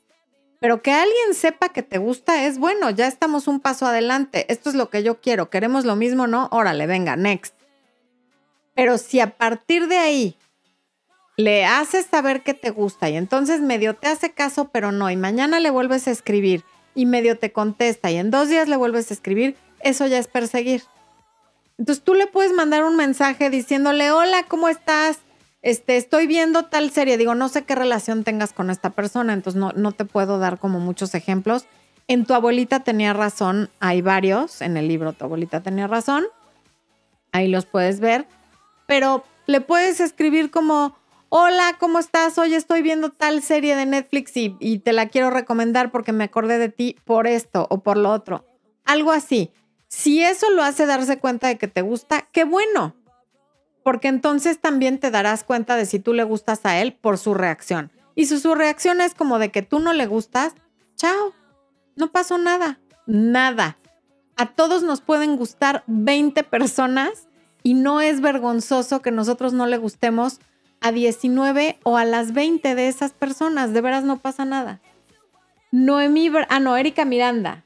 Pero que alguien sepa que te gusta es bueno, ya estamos un paso adelante. Esto es lo que yo quiero. ¿Queremos lo mismo? No, órale, venga, next. Pero si a partir de ahí le haces saber que te gusta y entonces medio te hace caso, pero no, y mañana le vuelves a escribir y medio te contesta y en dos días le vuelves a escribir, eso ya es perseguir. Entonces tú le puedes mandar un mensaje diciéndole, hola, ¿cómo estás? Este, estoy viendo tal serie, digo, no sé qué relación tengas con esta persona, entonces no, no te puedo dar como muchos ejemplos. En tu abuelita tenía razón, hay varios en el libro, tu abuelita tenía razón, ahí los puedes ver, pero le puedes escribir como, hola, ¿cómo estás? Hoy estoy viendo tal serie de Netflix y, y te la quiero recomendar porque me acordé de ti por esto o por lo otro. Algo así. Si eso lo hace darse cuenta de que te gusta, qué bueno porque entonces también te darás cuenta de si tú le gustas a él por su reacción. Y si su reacción es como de que tú no le gustas, chao, no pasó nada, nada. A todos nos pueden gustar 20 personas y no es vergonzoso que nosotros no le gustemos a 19 o a las 20 de esas personas, de veras no pasa nada. Noemí, ah no, Erika Miranda.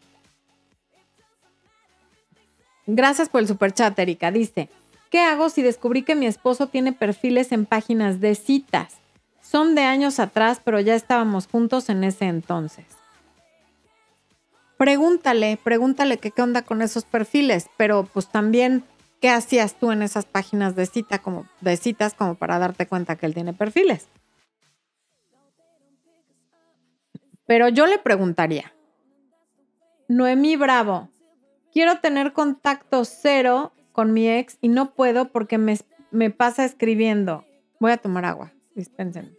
Gracias por el superchat, Erika. Dice, ¿Qué hago si descubrí que mi esposo tiene perfiles en páginas de citas? Son de años atrás, pero ya estábamos juntos en ese entonces. pregúntale, pregúntale qué onda con esos perfiles, pero pues también qué hacías tú en esas páginas de cita como de citas como para darte cuenta que él tiene perfiles. Pero yo le preguntaría, Noemí Bravo, quiero tener contacto cero con mi ex y no puedo porque me, me pasa escribiendo. Voy a tomar agua, dispensen.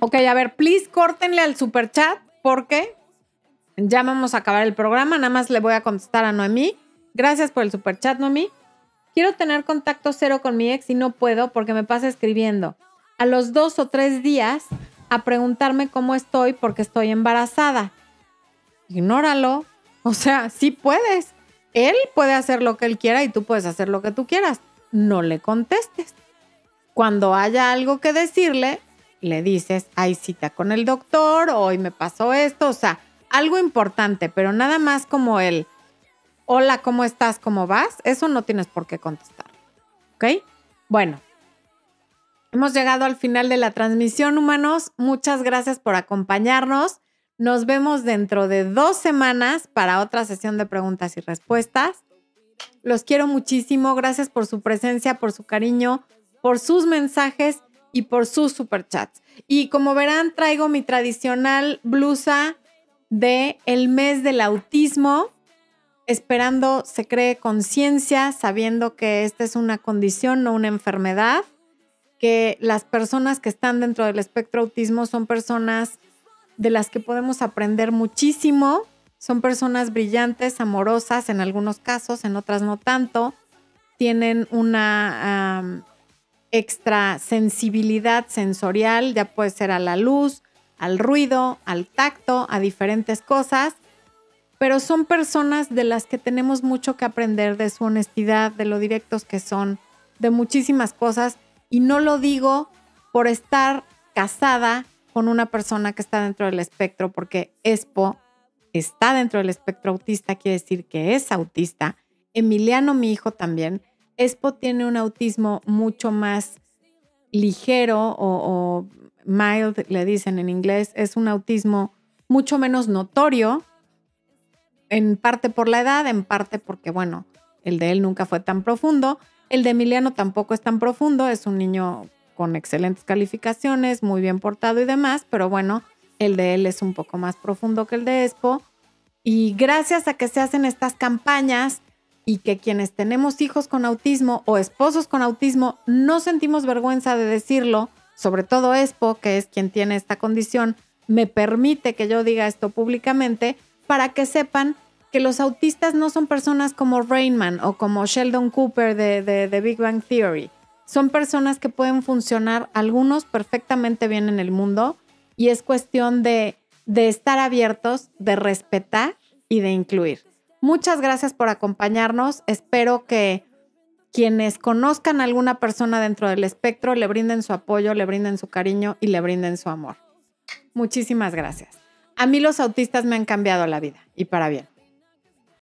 Ok, a ver, please córtenle al super chat porque ya vamos a acabar el programa. Nada más le voy a contestar a Noemí. Gracias por el super chat, Noemí. Quiero tener contacto cero con mi ex y no puedo porque me pasa escribiendo. A los dos o tres días a preguntarme cómo estoy porque estoy embarazada. Ignóralo. O sea, sí puedes. Él puede hacer lo que él quiera y tú puedes hacer lo que tú quieras. No le contestes. Cuando haya algo que decirle, le dices, hay cita con el doctor, hoy me pasó esto, o sea, algo importante, pero nada más como el, hola, ¿cómo estás? ¿Cómo vas? Eso no tienes por qué contestar. ¿Ok? Bueno, Hemos llegado al final de la transmisión, humanos. Muchas gracias por acompañarnos. Nos vemos dentro de dos semanas para otra sesión de preguntas y respuestas. Los quiero muchísimo. Gracias por su presencia, por su cariño, por sus mensajes y por sus superchats. Y como verán, traigo mi tradicional blusa de el mes del autismo, esperando se cree conciencia, sabiendo que esta es una condición, no una enfermedad que las personas que están dentro del espectro autismo son personas de las que podemos aprender muchísimo. Son personas brillantes, amorosas en algunos casos, en otras no tanto. Tienen una extra sensibilidad sensorial, ya puede ser a la luz, al ruido, al tacto, a diferentes cosas. Pero son personas de las que tenemos mucho que aprender de su honestidad, de lo directos que son, de muchísimas cosas y no lo digo por estar casada con una persona que está dentro del espectro, porque ESPO está dentro del espectro autista, quiere decir que es autista. Emiliano, mi hijo, también. ESPO tiene un autismo mucho más ligero o, mild, le dicen en inglés. Es un autismo mucho menos notorio, en parte por la edad, en parte porque, bueno, el de él nunca fue tan profundo, el de Emiliano tampoco es tan profundo, es un niño con excelentes calificaciones, muy bien portado y demás, pero bueno, el de él es un poco más profundo que el de Expo. Y gracias a que se hacen estas campañas y que quienes tenemos hijos con autismo o esposos con autismo no sentimos vergüenza de decirlo, sobre todo Expo, que es quien tiene esta condición, me permite que yo diga esto públicamente para que sepan que los autistas no son personas como Rainman o como Sheldon Cooper de, de, Big Bang Theory. Son personas que pueden funcionar algunos perfectamente bien en el mundo y es cuestión de, de estar abiertos, de respetar y de incluir. Muchas gracias por acompañarnos. Espero que quienes conozcan a alguna persona dentro del espectro le brinden su apoyo, le brinden su cariño y le brinden su amor. Muchísimas gracias. A mí los autistas me han cambiado la vida y para bien.